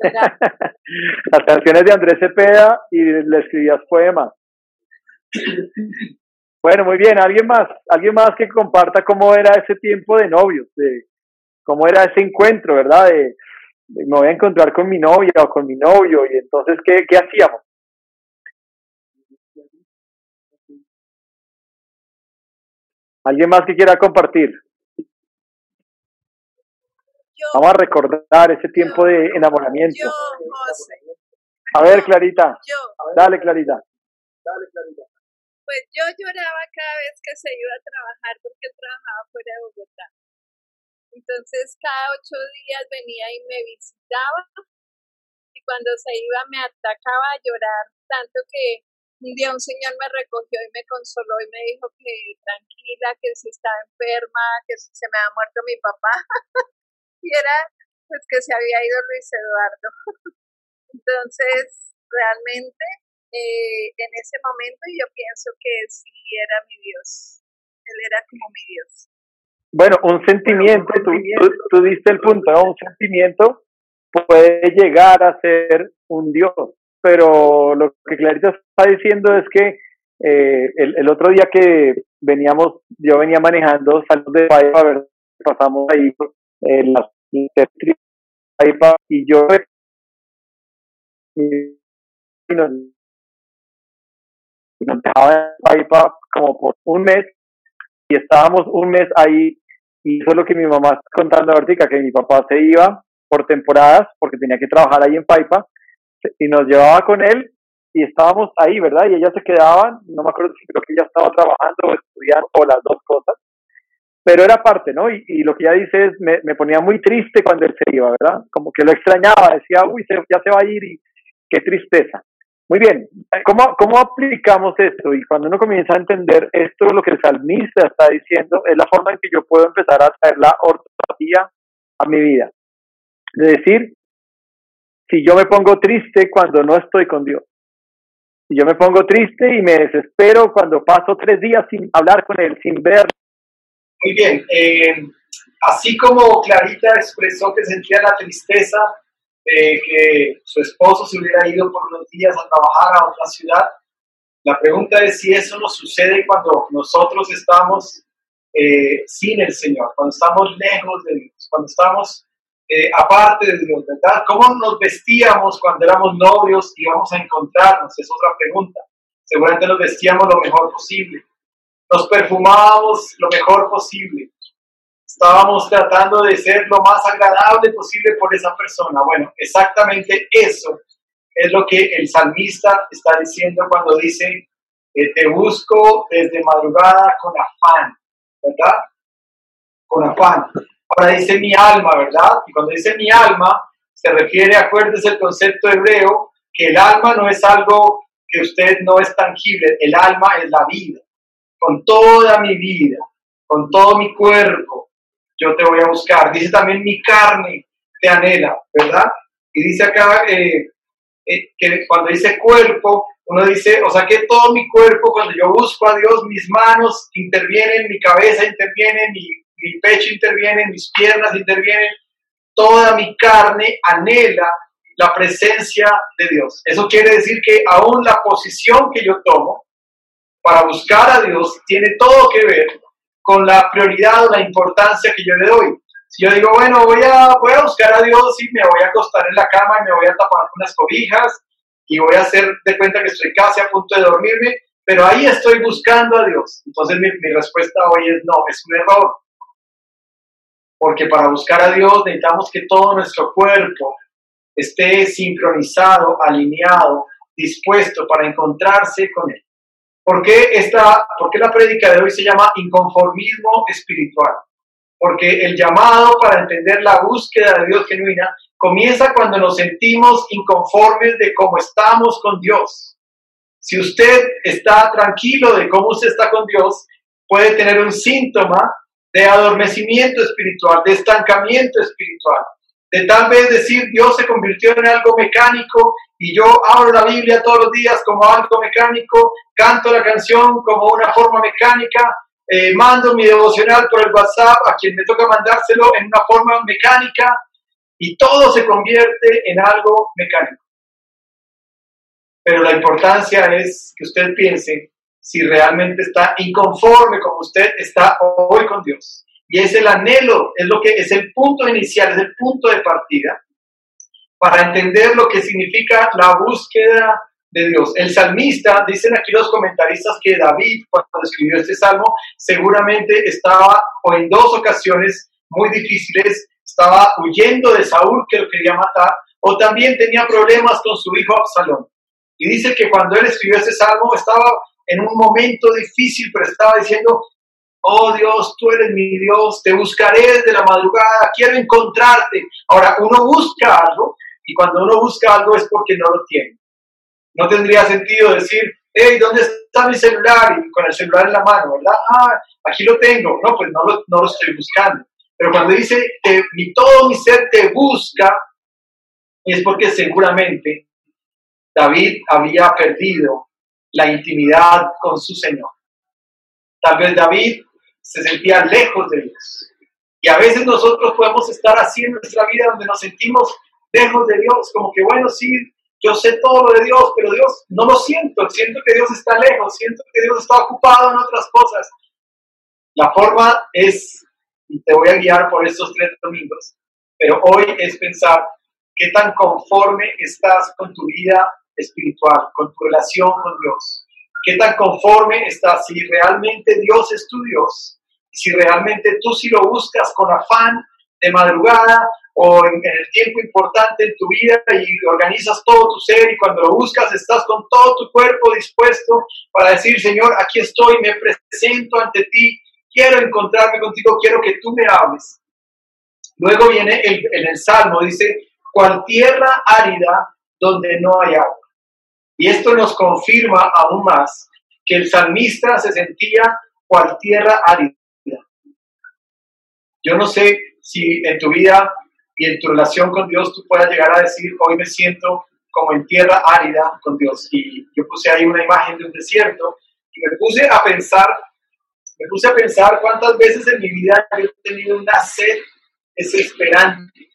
Las canciones de Andrés Cepeda y le escribías poemas. Bueno, muy bien. ¿Alguien más? ¿Alguien más que comparta cómo era ese tiempo de novios? De, ¿Cómo era ese encuentro, verdad? De, me voy a encontrar con mi novia o con mi novio y entonces, ¿qué, qué hacíamos? ¿Alguien más que quiera compartir? Vamos a recordar ese tiempo de enamoramiento. Yo, José. A ver, Clarita. Yo. Dale, Clarita. Dale, Clarita. Pues yo lloraba cada vez que se iba a trabajar porque trabajaba fuera de Bogotá. Entonces cada ocho días venía y me visitaba y cuando se iba me atacaba a llorar tanto que un día un señor me recogió y me consoló y me dijo que tranquila, que si estaba enferma, que si se me había muerto mi papá. y era pues que se había ido Luis Eduardo. Entonces, realmente, eh, en ese momento yo pienso que sí era mi Dios. Él era como mi Dios. Bueno, un sentimiento, tú, tú, diste el punto, ¿no? Un sentimiento puede llegar a ser un Dios pero lo que Clarita está diciendo es que eh, el, el, otro día que veníamos, yo venía manejando, salimos de Paipa, ver, pasamos ahí la Paipa y yo y nos, nos dejaba en como por un mes y estábamos un mes ahí y eso es lo que mi mamá está contando ahorita, que mi papá se iba por temporadas porque tenía que trabajar ahí en Paipa y nos llevaba con él y estábamos ahí, ¿verdad? Y ellas se quedaban, no me acuerdo si creo que ella estaba trabajando o estudiando o las dos cosas, pero era parte, ¿no? Y, lo que ella dice es, me, me, ponía muy triste cuando él se iba, ¿verdad? Como que lo extrañaba, decía, uy, ya se va a ir y qué tristeza. Muy bien, ¿Cómo, ¿cómo aplicamos esto? Y cuando uno comienza a entender esto, lo que el salmista está diciendo, es la forma en que yo puedo empezar a traer la ortografía a mi vida. De decir, si yo me pongo triste cuando no estoy con Dios. Si yo me pongo triste y me desespero cuando paso tres días sin hablar con Él, sin ver. Muy bien. Eh, así como Clarita expresó que sentía la tristeza de que su esposo se hubiera ido por unos días a trabajar a otra ciudad, la pregunta es si eso nos sucede cuando nosotros estamos eh, sin el Señor, cuando estamos lejos de Dios, cuando estamos eh, aparte de Dios, ¿verdad? ¿Cómo nos vestíamos cuando éramos novios y íbamos a encontrarnos? Es otra pregunta. Seguramente nos vestíamos lo mejor posible. Nos perfumábamos lo mejor posible. Estábamos tratando de ser lo más agradable posible por esa persona. Bueno, exactamente eso es lo que el salmista está diciendo cuando dice, eh, te busco desde madrugada con afán, ¿verdad? Con afán. Ahora dice mi alma, ¿verdad? Y cuando dice mi alma, se refiere, acuérdese el concepto hebreo, que el alma no es algo que usted no es tangible, el alma es la vida. Con toda mi vida, con todo mi cuerpo, yo te voy a buscar. Dice también mi carne te anhela, ¿verdad? Y dice acá eh, eh, que cuando dice cuerpo, uno dice, o sea que todo mi cuerpo, cuando yo busco a Dios, mis manos intervienen, mi cabeza interviene, mi mi pecho interviene, mis piernas intervienen, toda mi carne anhela la presencia de Dios. Eso quiere decir que aún la posición que yo tomo para buscar a Dios tiene todo que ver con la prioridad o la importancia que yo le doy. Si yo digo, bueno, voy a, voy a buscar a Dios y me voy a acostar en la cama y me voy a tapar unas cobijas y voy a hacer de cuenta que estoy casi a punto de dormirme, pero ahí estoy buscando a Dios. Entonces mi, mi respuesta hoy es no, es un error porque para buscar a Dios necesitamos que todo nuestro cuerpo esté sincronizado, alineado, dispuesto para encontrarse con Él. ¿Por qué, esta, ¿Por qué la prédica de hoy se llama inconformismo espiritual? Porque el llamado para entender la búsqueda de Dios genuina comienza cuando nos sentimos inconformes de cómo estamos con Dios. Si usted está tranquilo de cómo usted está con Dios, puede tener un síntoma de adormecimiento espiritual, de estancamiento espiritual, de tal vez decir Dios se convirtió en algo mecánico y yo abro la Biblia todos los días como algo mecánico, canto la canción como una forma mecánica, eh, mando mi devocional por el WhatsApp a quien me toca mandárselo en una forma mecánica y todo se convierte en algo mecánico. Pero la importancia es que usted piense si realmente está inconforme como usted está hoy con Dios. Y es el anhelo, es lo que es el punto inicial, es el punto de partida para entender lo que significa la búsqueda de Dios. El salmista, dicen aquí los comentaristas que David, cuando escribió este salmo, seguramente estaba, o en dos ocasiones muy difíciles, estaba huyendo de Saúl que lo quería matar, o también tenía problemas con su hijo Absalón. Y dice que cuando él escribió este salmo estaba en un momento difícil, pero estaba diciendo, oh Dios, tú eres mi Dios, te buscaré desde la madrugada, quiero encontrarte. Ahora, uno busca algo y cuando uno busca algo es porque no lo tiene. No tendría sentido decir, hey, ¿dónde está mi celular? Y con el celular en la mano, ¿verdad? Ah, aquí lo tengo. No, pues no lo, no lo estoy buscando. Pero cuando dice, mi, todo mi ser te busca, es porque seguramente David había perdido la intimidad con su Señor. Tal vez David se sentía lejos de Dios. Y a veces nosotros podemos estar así en nuestra vida donde nos sentimos lejos de Dios, como que bueno, sí, yo sé todo lo de Dios, pero Dios no lo siento, siento que Dios está lejos, siento que Dios está ocupado en otras cosas. La forma es, y te voy a guiar por estos tres domingos, pero hoy es pensar qué tan conforme estás con tu vida espiritual, con tu relación con Dios. Qué tan conforme estás si realmente Dios es tu Dios, si realmente tú si lo buscas con afán de madrugada o en, el tiempo importante en tu vida y organizas todo tu ser y cuando lo buscas estás con todo tu cuerpo dispuesto para decir, Señor, aquí estoy, me presento ante ti, quiero encontrarme contigo, quiero que tú me hables. Luego viene el, en el Salmo, dice, cual tierra árida donde no hay agua. Y esto nos confirma aún más que el salmista se sentía cual tierra árida. Yo no sé si en tu vida y en tu relación con Dios tú puedas llegar a decir, hoy me siento como en tierra árida con Dios. Y yo puse ahí una imagen de un desierto y me puse a pensar, me puse a pensar cuántas veces en mi vida he tenido una sed desesperante,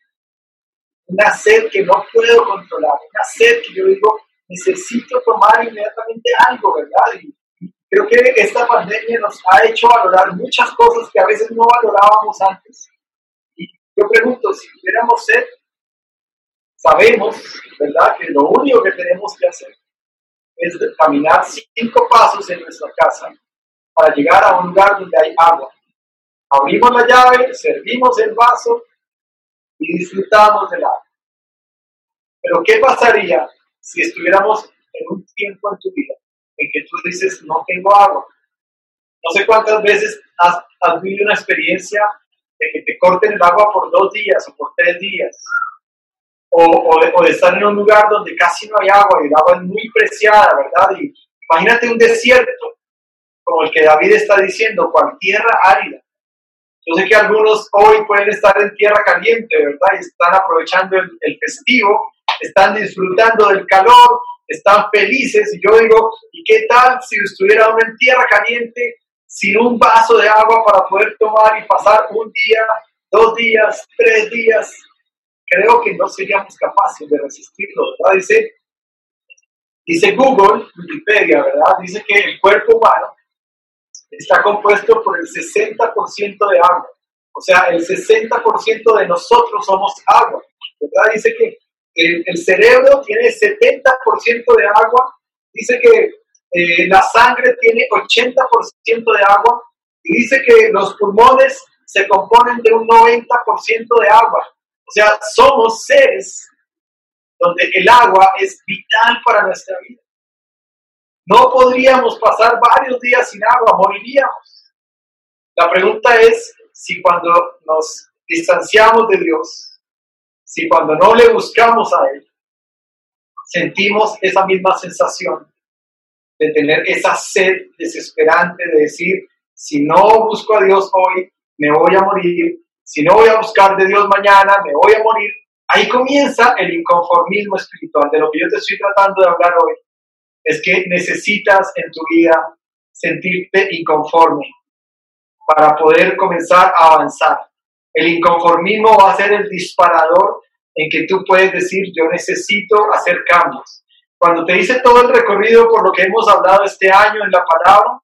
una sed que no puedo controlar, una sed que yo digo, necesito tomar inmediatamente algo, ¿verdad? Y, creo que esta pandemia nos ha hecho valorar muchas cosas que a veces no valorábamos antes. Yo pregunto, si tuviéramos sed, sabemos, ¿verdad?, que lo único que tenemos que hacer es caminar cinco pasos en nuestra casa para llegar a un lugar donde hay agua. Abrimos la llave, servimos el vaso y disfrutamos del agua. Pero ¿qué pasaría si estuviéramos en un tiempo en tu vida en que tú dices, no tengo agua? No sé cuántas veces has, has vivido una experiencia de que te corten el agua por dos días o por tres días, o, o, de, estar en un lugar donde casi no hay agua y el agua es muy preciada, ¿verdad? Y imagínate un desierto como el que David está diciendo, cual tierra árida. Yo sé que algunos hoy pueden estar en tierra caliente, ¿verdad? Y están aprovechando el, el festivo, están disfrutando del calor, están felices. Y yo digo, ¿y qué tal si estuviera uno en tierra caliente sin un vaso de agua para poder tomar y pasar un día, dos días, tres días, creo que no seríamos capaces de resistirlo, ¿verdad? Dice, dice Google, Wikipedia, ¿verdad? Dice que el cuerpo humano está compuesto por el 60% de agua. O sea, el 60% de nosotros somos agua, ¿verdad? Dice que el, el cerebro tiene 70% de agua. Dice que eh, la sangre tiene 80% de agua y dice que los pulmones se componen de un 90% de agua. O sea, somos seres donde el agua es vital para nuestra vida. No podríamos pasar varios días sin agua, moriríamos. La pregunta es si cuando nos distanciamos de Dios, si cuando no le buscamos a Él, sentimos esa misma sensación de tener esa sed desesperante de decir, si no busco a Dios hoy, me voy a morir, si no voy a buscar de Dios mañana, me voy a morir. ahí comienza el inconformismo espiritual. De lo que yo te estoy tratando de hablar hoy es que necesitas en tu vida sentirte inconforme para poder comenzar a avanzar. El inconformismo va a ser el disparador en que tú puedes decir, yo necesito hacer cambios. Cuando te hice todo el recorrido por lo que hemos hablado este año en la palabra,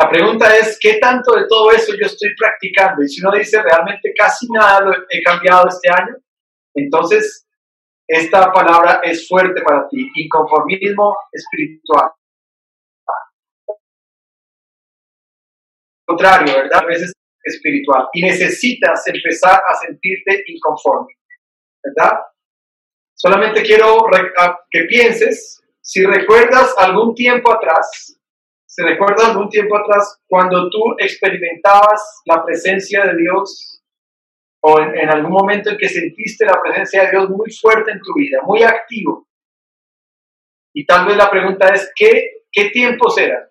la pregunta es, ¿qué tanto de todo eso yo estoy practicando? Y si uno dice, realmente casi nada lo he cambiado este año, entonces esta palabra es fuerte para ti, inconformismo espiritual. Contrario, ¿verdad? A veces espiritual. Y necesitas empezar a sentirte inconforme, ¿verdad? Solamente quiero que pienses, si recuerdas algún tiempo atrás, si recuerdas algún tiempo atrás, cuando tú experimentabas la presencia de Dios o en, algún momento en que sentiste la presencia de Dios muy fuerte en tu vida, muy activo. Y tal vez la pregunta es, ¿qué, qué tiempos eran?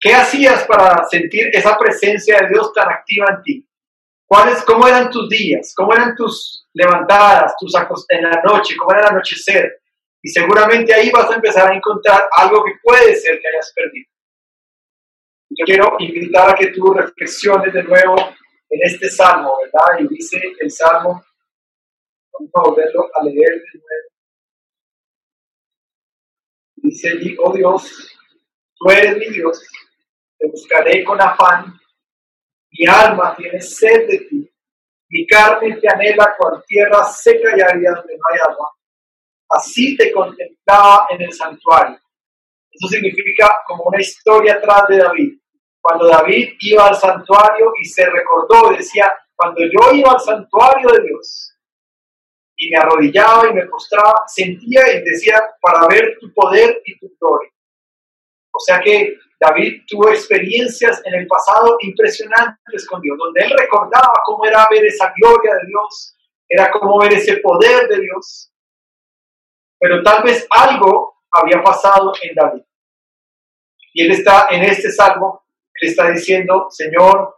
¿Qué hacías para sentir esa presencia de Dios tan activa en ti? ¿Cuáles, ¿Cómo eran tus días? ¿Cómo eran tus levantadas, tus en la noche? ¿Cómo era el anochecer? Y seguramente ahí vas a empezar a encontrar algo que puede ser que hayas perdido. Yo quiero invitar a que tú reflexiones de nuevo en este salmo, ¿verdad? Y dice el salmo, vamos a volverlo a leer de nuevo. Dice, oh Dios, tú eres mi Dios, te buscaré con afán, mi alma tiene sed de ti, mi carne te anhela con tierra seca y árida donde no hay agua. Así te contemplaba en el santuario. Eso significa como una historia atrás de David cuando David iba al santuario y se recordó, decía, cuando yo iba al santuario de Dios y me arrodillaba y me postraba, sentía y decía, para ver tu poder y tu gloria. O sea que David tuvo experiencias en el pasado impresionantes con Dios, donde él recordaba cómo era ver esa gloria de Dios, era como ver ese poder de Dios. Pero tal vez algo había pasado en David. Y él está en este salmo está diciendo, Señor,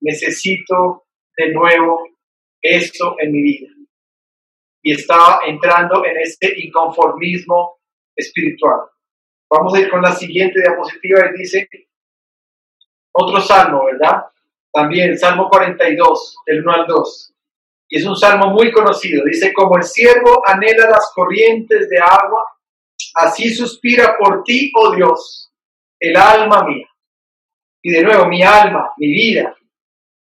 necesito de nuevo esto en mi vida. Y estaba entrando en este inconformismo espiritual. Vamos a ir con la siguiente diapositiva y dice otro salmo, ¿verdad? También, Salmo 42, del 1 al 2. Y es un salmo muy conocido. Dice, como el siervo anhela las corrientes de agua, así suspira por ti, oh Dios, el alma mía. Y de nuevo, mi alma, mi vida,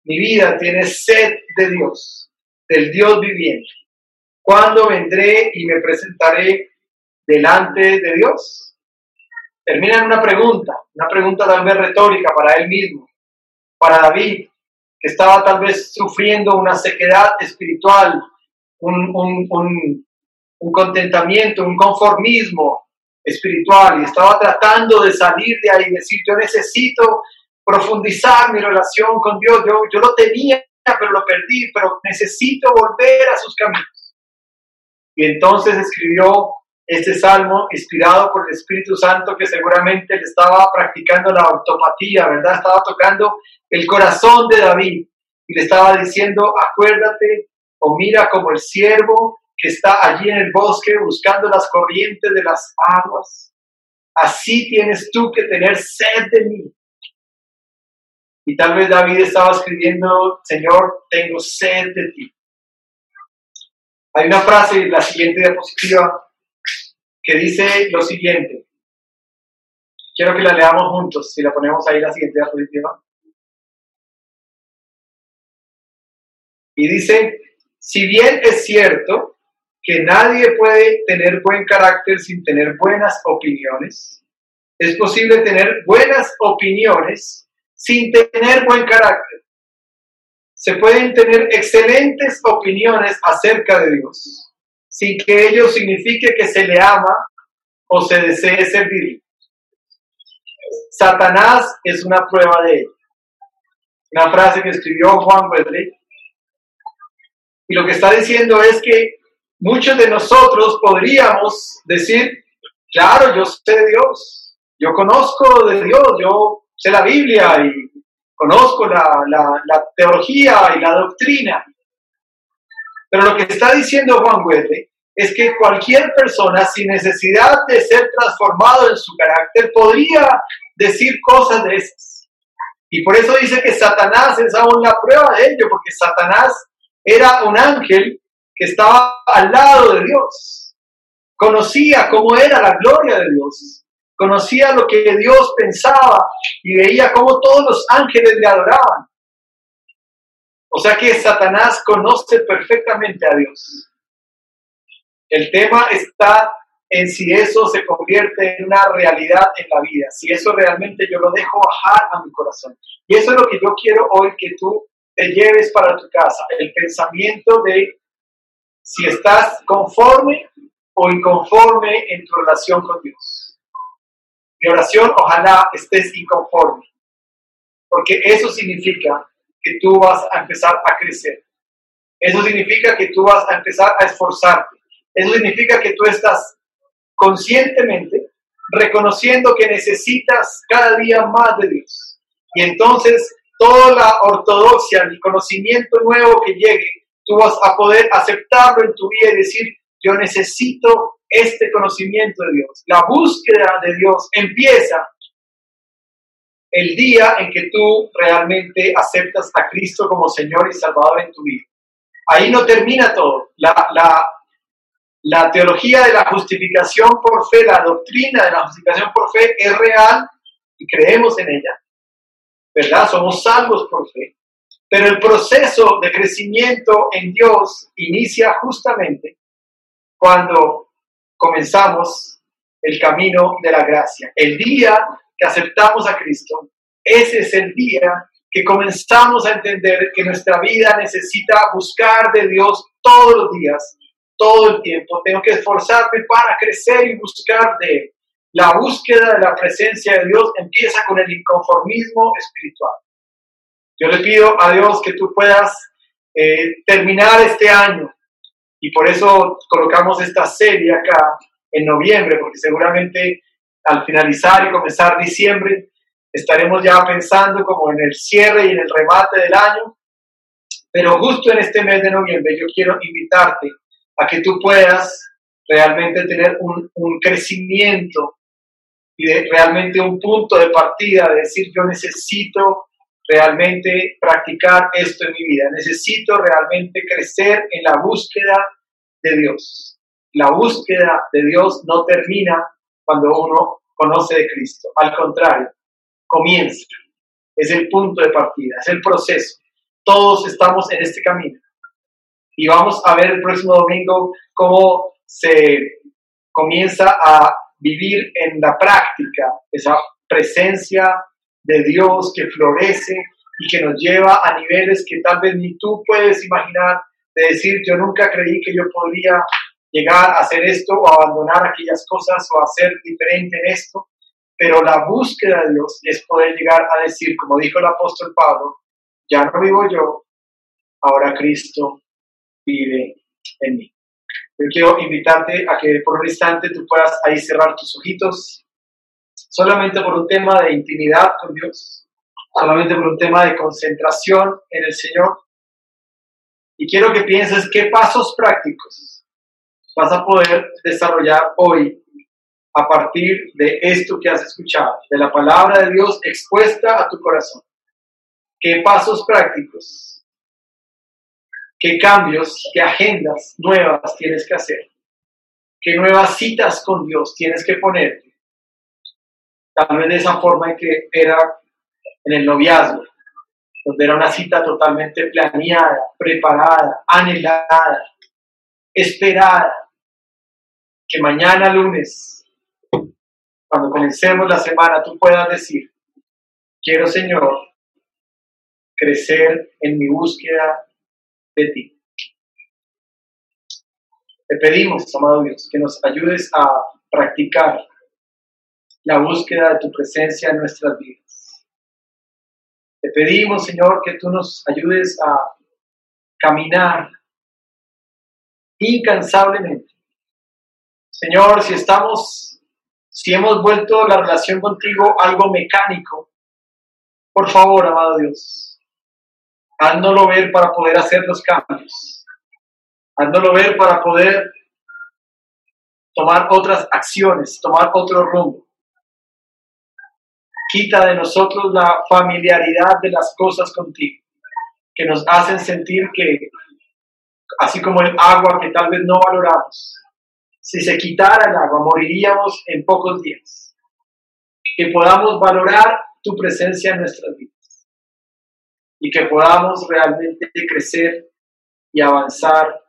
mi vida tiene sed de Dios, del Dios viviente. ¿Cuándo vendré y me presentaré delante de Dios? Termina en una pregunta, una pregunta tal vez retórica para él mismo, para David, que estaba tal vez sufriendo una sequedad espiritual, un, contentamiento, un conformismo espiritual, y estaba tratando de salir de ahí y decir, yo necesito profundizar mi relación con Dios. Yo, yo lo tenía, pero lo perdí, pero necesito volver a sus caminos. Y entonces escribió este salmo inspirado por el Espíritu Santo que seguramente le estaba practicando la ortopatía, ¿verdad? Estaba tocando el corazón de David y le estaba diciendo, acuérdate o mira como el siervo que está allí en el bosque buscando las corrientes de las aguas. Así tienes tú que tener sed de mí y tal vez David estaba escribiendo, Señor, tengo sed de ti. Hay una frase en la siguiente diapositiva que dice lo siguiente. Quiero que la leamos juntos, si la ponemos ahí la siguiente diapositiva. Y dice, si bien es cierto que nadie puede tener buen carácter sin tener buenas opiniones, es posible tener buenas opiniones sin tener buen carácter. Se pueden tener excelentes opiniones acerca de Dios, sin que ello signifique que se le ama o se desee servir. Satanás es una prueba de ello. Una frase que escribió Juan Wesley. Y lo que está diciendo es que muchos de nosotros podríamos decir, claro, yo sé Dios, yo conozco de Dios, yo sé la Biblia y conozco la, teología y la doctrina. Pero lo que está diciendo Juan Wesley es que cualquier persona sin necesidad de ser transformado en su carácter podría decir cosas de esas. Y por eso dice que Satanás es aún la prueba de ello, porque Satanás era un ángel que estaba al lado de Dios. Conocía cómo era la gloria de Dios. Conocía lo que Dios pensaba y veía cómo todos los ángeles le adoraban. O sea que Satanás conoce perfectamente a Dios. El tema está en si eso se convierte en una realidad en la vida, si eso realmente yo lo dejo bajar a mi corazón. Y eso es lo que yo quiero hoy que tú te lleves para tu casa, el pensamiento de si estás conforme o inconforme en tu relación con Dios. Mi oración, ojalá estés inconforme, porque eso significa que tú vas a empezar a crecer. Eso significa que tú vas a empezar a esforzarte. Eso significa que tú estás conscientemente reconociendo que necesitas cada día más de Dios. Y entonces toda la ortodoxia, el conocimiento nuevo que llegue, tú vas a poder aceptarlo en tu vida y decir, yo necesito este conocimiento de Dios. La búsqueda de Dios empieza el día en que tú realmente aceptas a Cristo como Señor y Salvador en tu vida. Ahí no termina todo. La, la, la teología de la justificación por fe, la doctrina de la justificación por fe es real y creemos en ella, ¿verdad? Somos salvos por fe. Pero el proceso de crecimiento en Dios inicia justamente cuando comenzamos el camino de la gracia. El día que aceptamos a Cristo, ese es el día que comenzamos a entender que nuestra vida necesita buscar de Dios todos los días todo el tiempo. Tengo que esforzarme para crecer y buscar de Él. La búsqueda de la presencia de Dios empieza con el inconformismo espiritual. Yo le pido a Dios que tú puedas eh, terminar este año y por eso colocamos esta serie acá en noviembre, porque seguramente al finalizar y comenzar diciembre estaremos ya pensando como en el cierre y en el remate del año. Pero justo en este mes de noviembre yo quiero invitarte a que tú puedas realmente tener un, crecimiento y realmente un punto de partida de decir yo necesito realmente practicar esto en mi vida, necesito realmente crecer en la búsqueda de Dios. La búsqueda de Dios no termina cuando uno conoce de Cristo, al contrario, comienza, es el punto de partida, es el proceso. Todos estamos en este camino. Y vamos a ver el próximo domingo cómo se comienza a vivir en la práctica esa presencia de Dios que florece y que nos lleva a niveles que tal vez ni tú puedes imaginar de decir yo nunca creí que yo podría llegar a hacer esto o abandonar aquellas cosas o hacer diferente en esto, pero la búsqueda de Dios es poder llegar a decir, como dijo el apóstol Pablo, ya no vivo yo, ahora Cristo vive en mí. Yo quiero invitarte a que por un instante tú puedas ahí cerrar tus ojitos, solamente por un tema de intimidad con Dios, solamente por un tema de concentración en el Señor. Y quiero que pienses qué pasos prácticos vas a poder desarrollar hoy a partir de esto que has escuchado, de la palabra de Dios expuesta a tu corazón. ¿Qué pasos prácticos qué cambios, qué agendas nuevas tienes que hacer, qué nuevas citas con Dios tienes que ponerte. Tal vez de esa forma en que era en el noviazgo, donde era una cita totalmente planeada, preparada, anhelada, esperada, que mañana lunes, cuando comencemos la semana, tú puedas decir, quiero Señor crecer en mi búsqueda de ti. Te pedimos, amado Dios, que nos ayudes a practicar la búsqueda de tu presencia en nuestras vidas. Te pedimos, Señor, que tú nos ayudes a caminar incansablemente. Señor, si estamos, si hemos vuelto la relación contigo algo mecánico, por favor, amado Dios, Háznoslo ver para poder hacer los cambios. Hazándolo ver para poder tomar otras acciones, tomar otro rumbo. Quita de nosotros la familiaridad de las cosas contigo, que nos hacen sentir que, así como el agua que tal vez no valoramos, si se quitara el agua, moriríamos en pocos días. Que podamos valorar tu presencia en nuestras vidas y que podamos realmente crecer y avanzar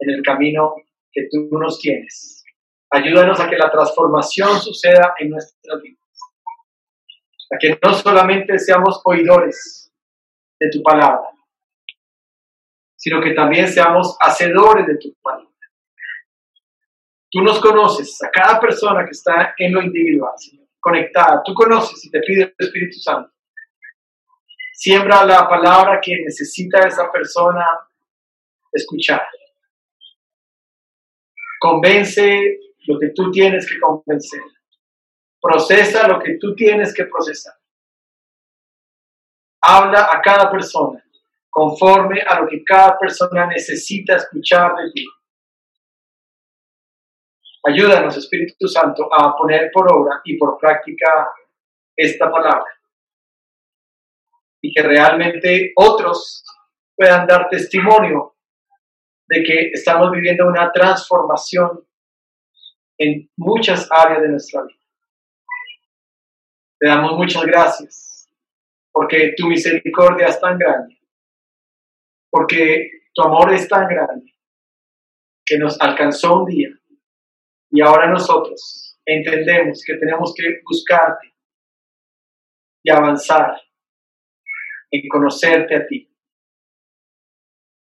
en el camino que tú nos tienes. Ayúdanos a que la transformación suceda en nuestras vidas. A que no solamente seamos oidores de tu palabra, sino que también seamos hacedores de tu palabra. Tú nos conoces, a cada persona que está en lo individual, conectada. Tú conoces y te pide el Espíritu Santo. Siembra la palabra que necesita esa persona escuchar. Convence lo que tú tienes que convencer. Procesa lo que tú tienes que procesar. Habla a cada persona conforme a lo que cada persona necesita escuchar de ti. Ayúdanos, Espíritu Santo, a poner por obra y por práctica esta palabra. Y que realmente otros puedan dar testimonio de que estamos viviendo una transformación en muchas áreas de nuestra vida. Te damos muchas gracias porque tu misericordia es tan grande, porque tu amor es tan grande que nos alcanzó un día y ahora nosotros entendemos que tenemos que buscarte y avanzar en conocerte a ti.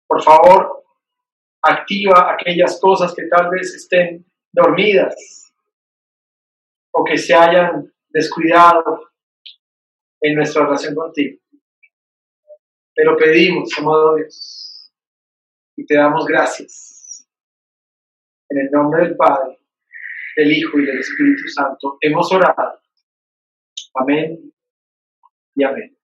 Por favor, activa aquellas cosas que tal vez estén dormidas o que se hayan descuidado en nuestra relación contigo. Te lo pedimos, amado Dios, y te damos gracias. En el nombre del Padre, del Hijo y del Espíritu Santo hemos orado. Amén y amén.